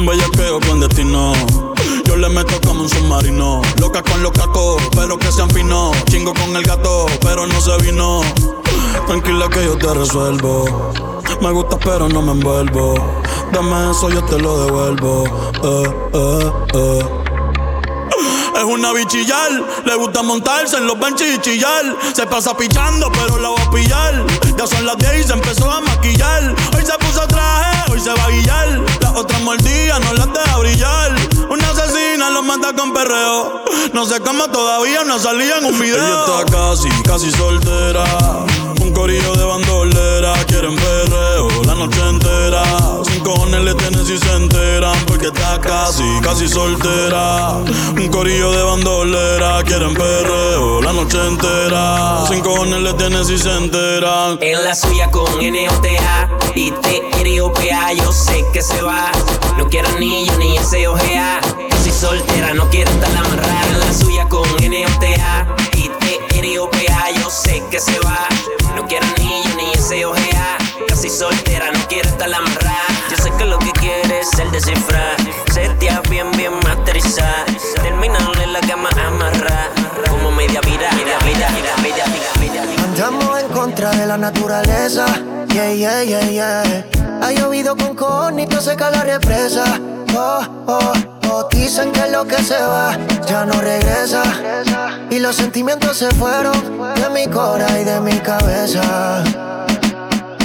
Un bellaqueo clandestino. Yo le meto como un submarino. Loca con los cacos, pero que sean finos. Chingo con el gato, pero no se vino. Tranquila que yo te resuelvo. Me gusta, pero no me envuelvo. Dame eso, yo te lo devuelvo. Eh, eh, eh. Es una bichillar, le gusta montarse en los benches y chillar. Se pasa pichando, pero la voy a pillar. Ya son las 10 y se empezó a maquillar. Hoy se puso traje, hoy se va a guillar. Las otras mordidas no las deja brillar. Una asesina los mata con perreo. No sé cómo todavía no salía en un video. Ella está casi, casi soltera. Un corillo de bandolera. Quieren perreo la noche entera. Cojones le tienen si se enteran. Porque está casi, casi soltera. Un corillo de bandolera, quieren perreo la noche entera. Sin cojones le tienen si se enteran. En la suya con N-O-T-A y T-R-O-P-A, yo sé que se va. No quiero anillo ni ese ojea. Casi soltera, no quiero estar amarrada. En la suya con N-O-T-A y T-R-O-P-A, yo sé que se va. No quiero anillo ni ese ojea. Casi soltera, no quiero estar amarrada. El descifrar. Setea bien, bien masterizar. Terminarle la cama amarrar. Como media vida, vida, vida, vida, vida, vida. Andamos en contra de la naturaleza. Yeah, yeah, yeah, yeah. Ha llovido con conito, seca la represa. Oh, oh, oh. Dicen que lo que se va ya no regresa. Y los sentimientos se fueron de mi cora y de mi cabeza.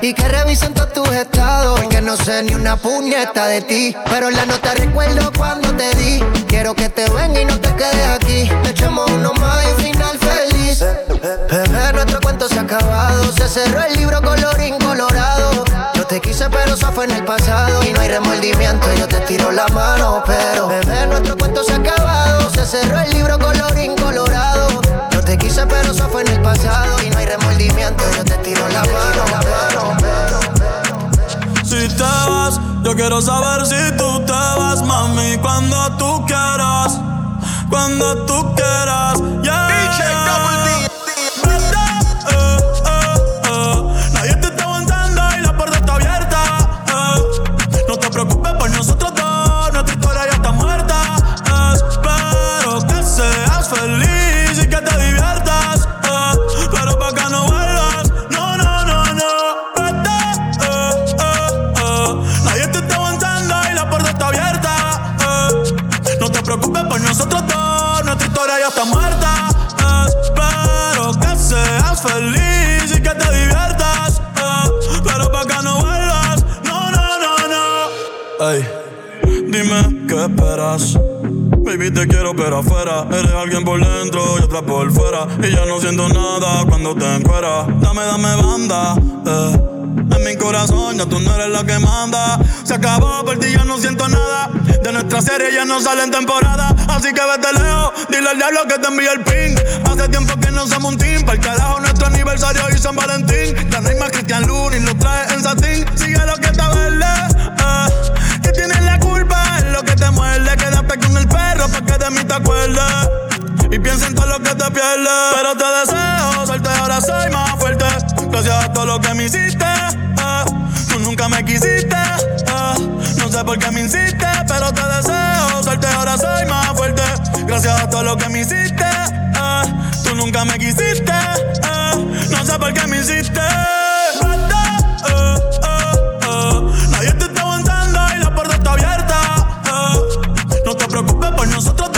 Y que revisen todos tus estados. Porque no sé ni una puñeta de ti. Pero la nota recuerdo cuando te di. Quiero que te venga y no te quedes aquí. Le echamos uno más y final feliz. Bebé, nuestro cuento se ha acabado. Se cerró el libro colorín colorado. Yo te quise, pero eso fue en el pasado. Y no hay remordimiento, yo te tiro la mano. Pero, bebé, nuestro cuento se ha acabado. Se cerró el libro colorín colorado. Te quise, pero eso fue en el pasado. Y no hay remordimiento, yo te tiro la mano. La mano. Si te vas, yo quiero saber si tú te vas, mami, cuando tú quieras, cuando tú quieras. Yeah. Ya muerta. Espero que seas feliz y que te diviertas. Pero pa' que no vuelvas, no, no, no, no. Ey, dime qué esperas. Baby, te quiero pero afuera Eres alguien por dentro y otra por fuera Y ya no siento nada cuando te encueras Dame, dame banda, corazón ya tú no eres la que manda. Se acabó, por ti ya no siento nada. De nuestra serie ya no sale en temporada Así que vete lejos, dile al diablo que te envíe el ping. Hace tiempo que no somos un team Para carajo nuestro aniversario y San Valentín. Hay más Cristian Lunin, lo trae en satín. Sigue lo que está verde, eh Que tienes la culpa, es lo que te muerde Quédate con el perro pa' que de mí te acuerdes y piensa en todo lo que te pierdes Pero te deseo suerte, ahora soy más fuerte Gracias a todo lo que me hiciste eh. Tú nunca me quisiste eh. No sé por qué me insiste Pero te deseo suerte, ahora soy más fuerte Gracias a todo lo que me hiciste eh. Tú nunca me quisiste. No sé por qué me hiciste. Nadie te está aguantando y la puerta está abierta. No te preocupes por nosotros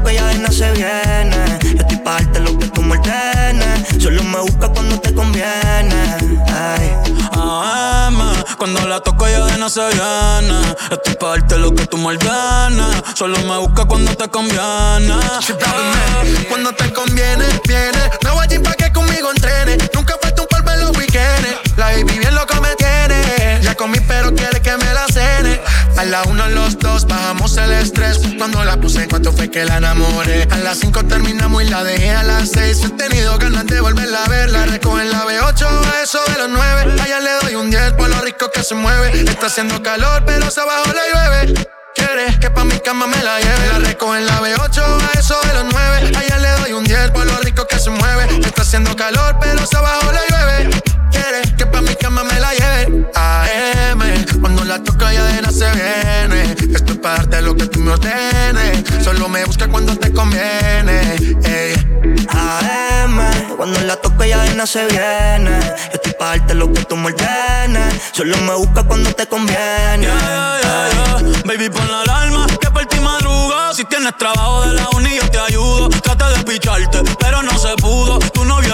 toco ya de no se viene. Yo estoy pa' darte lo que tú me ordenes. Solo me busca cuando te conviene. Ay. AM, cuando la toco ya de no se viene. Estoy pa' darte lo que tú me ordenes. Solo me busca cuando te conviene. Cuando te conviene, viene. Me voy allí pa' que conmigo entrene. Nunca un polvo en los weekends. La baby bien loco me tiene. Ya comí, pero quiere que me la cene. A la uno, los dos, bajamos el estrés. Cuando la puse, ¿cuánto fue que la enamoré? A las cinco terminamos y la dejé a las seis. He tenido ganas de volverla a ver. La recojo en la B8, a eso de los nueve. Allá le doy un 10 por lo rico que se mueve. Está haciendo calor, pero se abajo la llueve. Quieres que pa' mi cama me la lleve. La recojo en la B8 a eso de los 9. Allá le doy un 10 por lo rico que se mueve. Está haciendo calor, pero se abajo la llueve. Quieres que pa' mi cama me la lleve. AM, cuando la toca ya de se viene. Esto es para darte lo que tú me ordenes. Solo me busca cuando te conviene. Cuando la toco ya de se viene. Estoy para darte lo que tú me ordenes. Solo me busca cuando te conviene. Baby, pon la alarma que por ti madruga. Si tienes trabajo de la uni, yo te ayudo. Trata de picharte, pero no se pudo.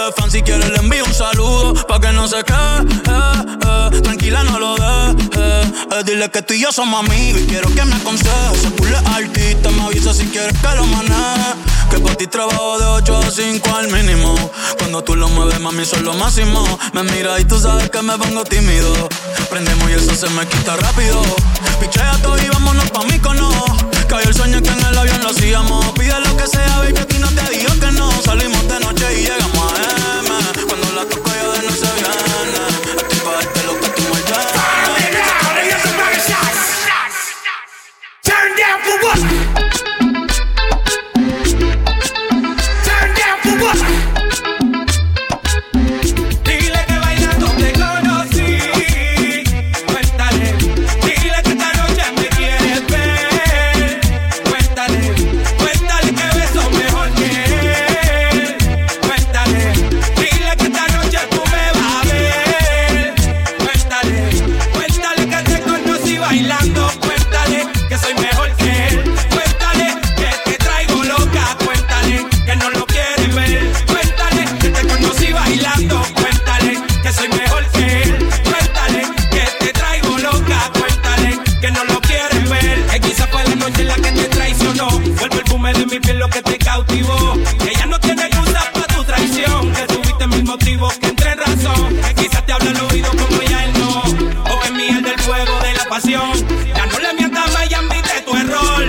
Es fan, si quieres le envío un saludo. Pa' que no se quede, eh, eh. tranquila, no lo dejes. Eh. Dile que tú y yo somos amigos y quiero que me aconsejes. Se pule artista, me avisa si quieres que lo maneje. Que por ti trabajo de 8 a 5 al mínimo. Cuando tú lo mueves, mami, son lo máximo. Me mira y tú sabes que me pongo tímido. Prendemos y eso se me quita rápido. Pichea todo y vámonos pa' mí cono. Cayó el sueño que en el avión lo hacíamos. Pide lo que sea, baby, aquí no te digo que no. Salimos de noche y llegamos a M. el de mi piel lo que te cautivó. Que ya no tiene excusa para tu traición. Que tuviste mil motivos que entre en razón. Quizás te habla al oído como ya él no. O que miel del fuego de la pasión. Ya no le mientas más y admite tu error.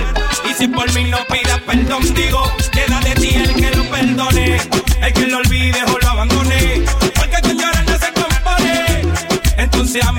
Y si por mí no pidas perdón, digo, queda de ti el que lo perdone. El que lo olvide o lo abandone. Porque tu llorar no se compone. Entonces a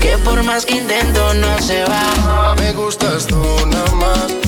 que por más que intento no se va. Me gustas tú nada más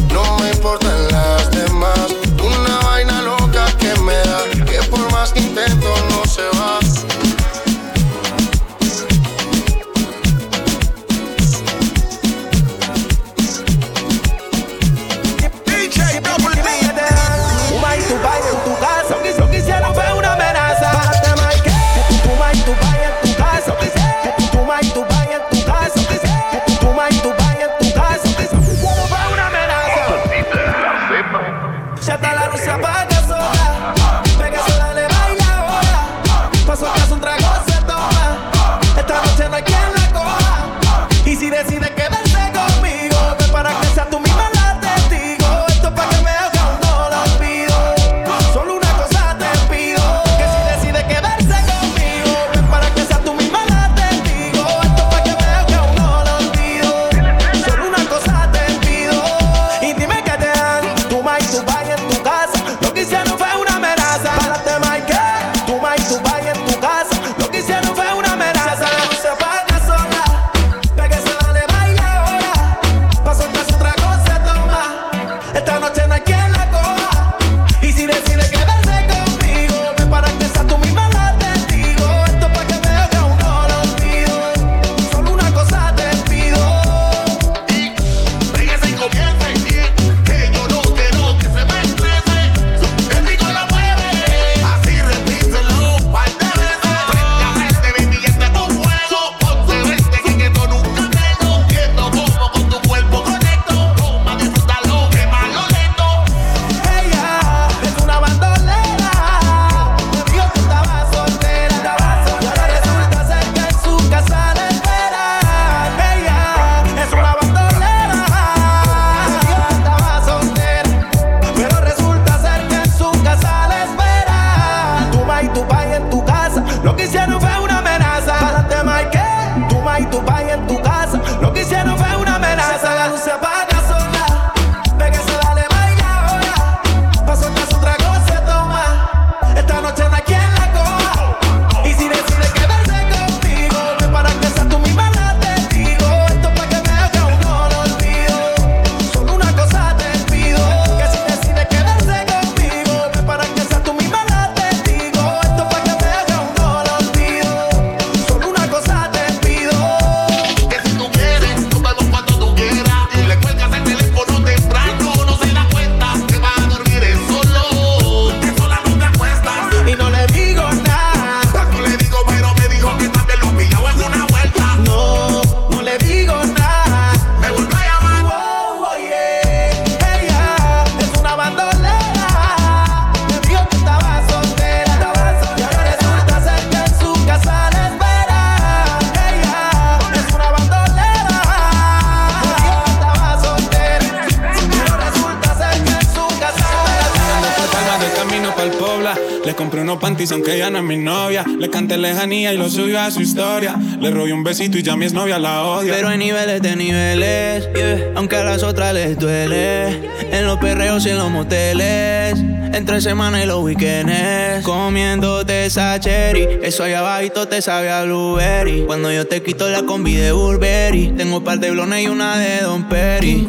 besito y ya mi novia la odia. Pero hay niveles de niveles, yeah. aunque a las otras les duele. En los perreos y en los moteles. Entre semana y los weekends. Comiéndote esa cherry. Eso allá abajito te sabe a blueberry. Cuando yo te quito la combi de Burberry. Tengo un par de blones y una de Don Perry.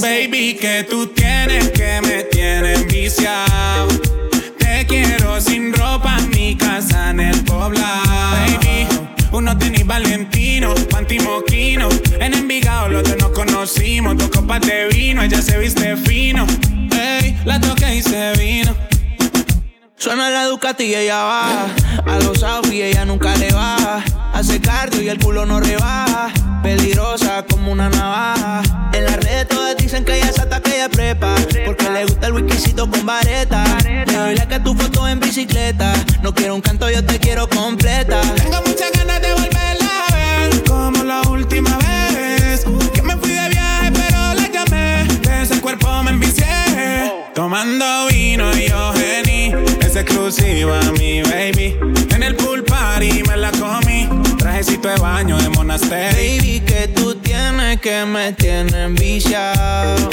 Baby, que tú tienes que me En Envigado los dos nos conocimos. Dos copas de vino, ella se viste fino. Ey, la toqué y se vino. Suena la Ducati y ella baja. A los outfits ella nunca le baja. Hace cardio y el culo no rebaja. Peligrosa como una navaja. En las redes todas dicen que ella es hasta que ella prepa. Porque le gusta el whiskycito con vareta. Le doy a tu foto en bicicleta. No quiero un canto, yo te quiero completa. Tengo exclusiva mi baby. En el pool party me la comí. Trajecito de baño de monasterio. Baby, que tú tienes que me tienen viciado.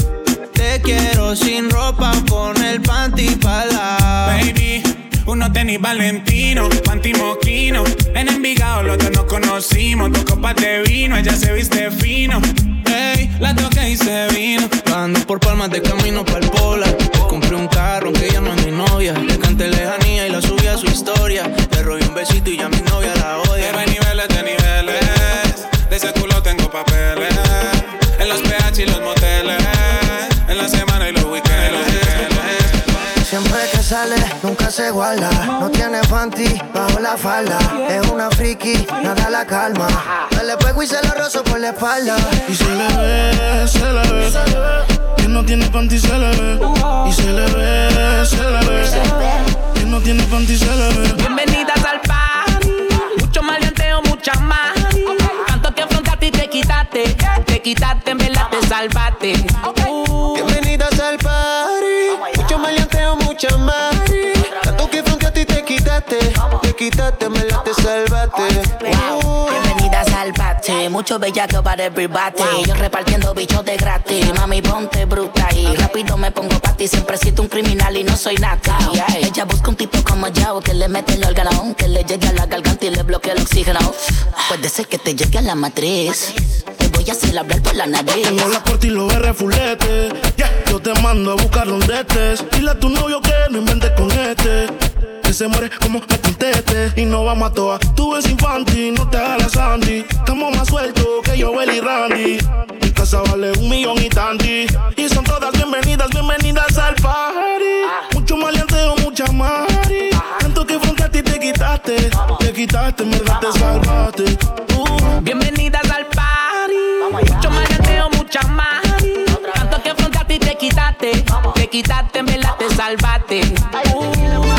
Te quiero sin ropa con el panty para Baby, uno tenis Valentino, panty moquino. En Envigado los dos nos conocimos. Dos copas de vino, ella se viste fino. Ey, la toqué y se vino. Ando por palmas de camino para el. Compré un carro que ya no es mi novia. Besito y ya mi novia la odia. Pero hay niveles de niveles. De ese culo tengo papeles. En los PH y los moteles. En la semana y los weekends. Siempre que sale, nunca se iguala. No tiene panty bajo la falda. Es una friki, nada la calma. Me le pego y se lo rozo por la espalda. Y se le ve, se le ve. Que no tiene panty se le ve. Y se le ve. Verdad te salvaste. Bienvenidas al party. Mucho maleanteo, mucha más. Tanto que fronteaste y te quitaste. Te quitaste, me la te salvaste. Uh. Bienvenidas al bate, mucho bellaco para everybody. Yo repartiendo bichos de gratis, mami ponte bruta y rápido me pongo pa' ti. Siempre siento un criminal y no soy nata. Ella busca un tipo como yo que le mete el órgano, que le llegue a la garganta y le bloquee el oxígeno. Puede ser que te llegue a la matriz. Voy a hacer hablar por la nariz. Tengo la corte y los R fulete. Yeah, yo te mando a buscar donde estés. Dile a tu novio que no inventes con este. Que se muere como me conteste. Y no vamos a toa. Tú eres infantil, no te hagas la Sandy. Estamos más sueltos que yo, y Randy. Mi casa vale un millón y tanti. Y son todas bienvenidas, bienvenidas al party. Mucho maleanteo, mucha mari. Tanto que fronteaste y te quitaste. Te quitaste, me te salvaste. Uh. Bienvenidas mucha. Tanto que afrontaste y te quitaste. Te quitaste, en verdad te salvaste. A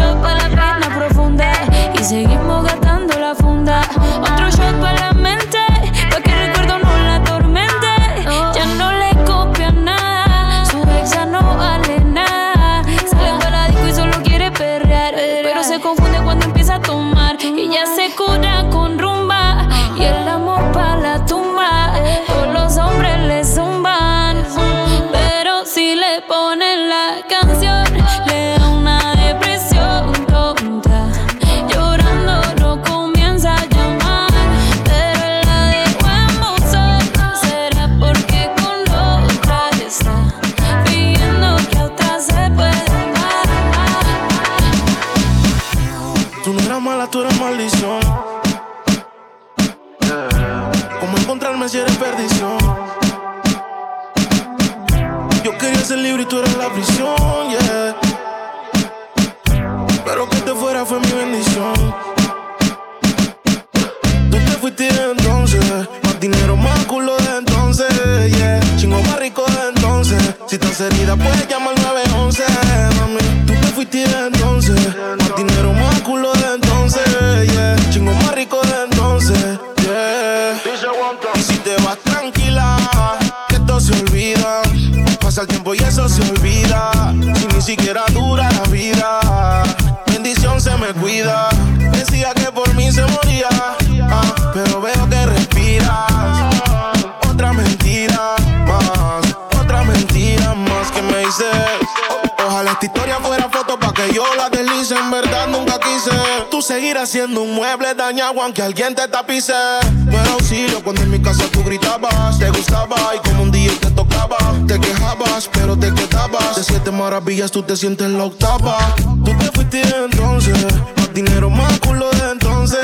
shot para la pena profunda y seguimos gastando la funda. Otro shot para la mente, pa' que el recuerdo no la atormente. Ya no le copia nada, su ex ya no vale nada. Sale para disco y solo quiere perrear, pero se confunde cuando empieza a tomar. Y ya se perdición? Yo quería ser libre y tú eres la prisión, yeah. Pero que te fuera fue mi bendición. Tú te fuiste entonces, más dinero, más culo de entonces, yeah. Chingo más rico de entonces. Si estás herida, puedes llamar 911, mami. Tú te fuiste entonces, más dinero, más culo de entonces, yeah. Chingo más rico de entonces, yeah. Si te vas tranquila, que esto se olvida. Pasa el tiempo y eso se olvida. Si ni siquiera dura la vida, bendición se me cuida. Decía que por mí se moría, ah, pero veo que respiras. Otra mentira más, otra mentira más que me dices. Ojalá esta historia fuera yo la deslice. En verdad nunca quise. Tú seguirás siendo un mueble dañado aunque alguien te tapice. No era auxilio cuando en mi casa tú gritabas. Te gustaba y como un día te tocaba. Te quejabas, pero te quedabas. De siete maravillas tú te sientes en la octava. Tú te fuiste entonces. Más dinero, más culo de entonces.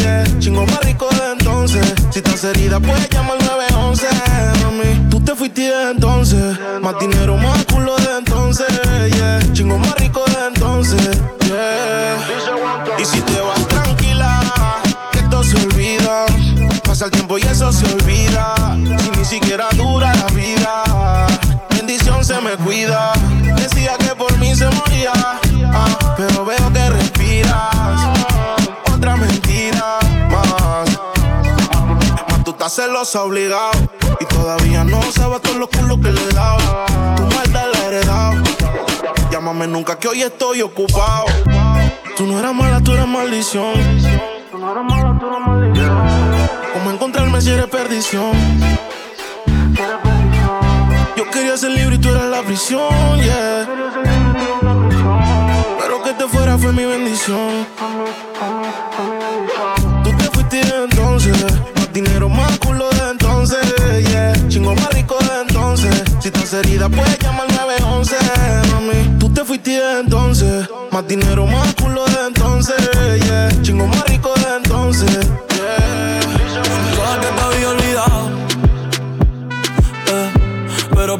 Yeah. Chingo más rico de entonces. Si estás herida, puedes llamar 911. Mami, tú te fuiste entonces. Más dinero, más culo de entonces. Yeah. Chingo más Pasa el tiempo y eso se olvida. Si ni siquiera dura la vida, bendición se me cuida. Decía que por mí se moría, ah, pero veo que respiras. Otra mentira más. Más tú estás celosa obligado. Y todavía no sabes todos los culos que le dado. Tu maldad la he heredado. Llámame nunca que hoy estoy ocupado. Tú no eras mala, tú eras maldición. ¿Cómo encontrarme si eres perdición? Yo quería ser libre y tú eras la prisión, yeah. Pero que te fuera fue mi bendición. Tú te fuiste de entonces, más dinero, más culo de entonces, yeah. Chingo más rico de entonces. Si estás herida, puedes llamar 911, mami. Tú te fuiste de entonces, más dinero, más culo de entonces, yeah. Chingo más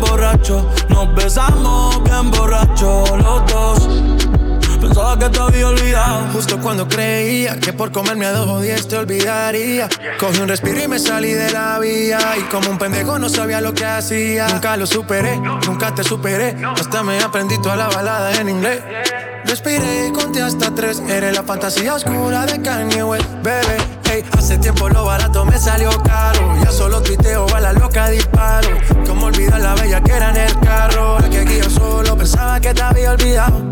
bien nos besamos bien borracho los dos. Pensaba que te había olvidado. Justo cuando creía que por comerme a dos o te olvidaría. Cogí un respiro y me salí de la vía. Y como un pendejo no sabía lo que hacía. Nunca lo superé, nunca te superé. Hasta me aprendí toda la balada en inglés. Respiré y conté hasta tres. Eres la fantasía oscura de Kanye West, bebé. Hey, hace tiempo lo barato me salió caro. Ya solo tuiteo, a la loca disparo. Como olvidar la bella que era en el carro. Que aquí solo pensaba que te había olvidado.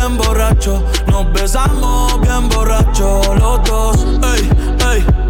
bien borracho, nos besamos bien borracho los dos. Ey, ey.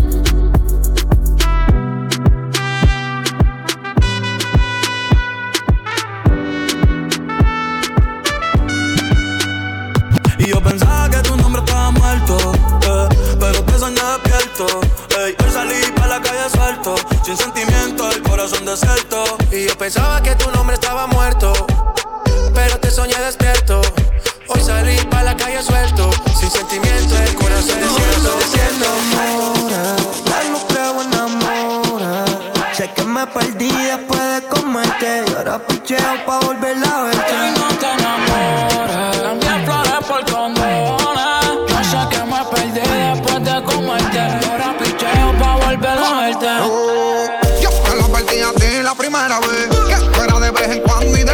Despierto. Ey, hoy salí pa' la calle suelto, sin sentimiento, el corazón desierto. Y yo pensaba que tu nombre estaba muerto, pero te soñé despierto. Hoy salí pa' la calle suelto, sin sentimiento, el corazón desierto. enamora, ya no creo en amor. Sé que me perdí después de comerte y ahora picheo pa' volver a verte.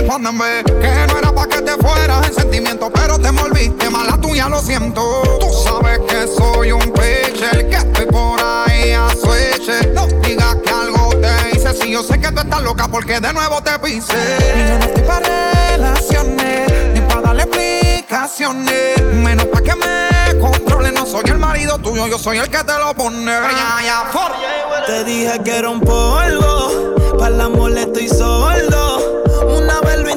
Vez Que no era pa' que te fueras en sentimiento Pero te volviste mala tuya, lo siento Tú sabes que soy un pitcher Que estoy por ahí a switch No digas que algo te hice Si yo sé que tú estás loca porque de nuevo te pisé Y yo no estoy pa' relaciones Ni pa' darle explicaciones Menos pa' que me controle No soy el marido tuyo, yo soy el que te lo pone. Te dije que era un polvo, para el amor estoy sordo.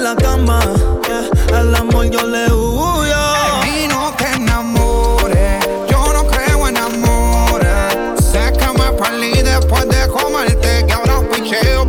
en la cama. Eh, Al amor yo le huyo. Y no te enamores, yo no creo en amores. Sé que me perdí después de comerte, que ahora picheo.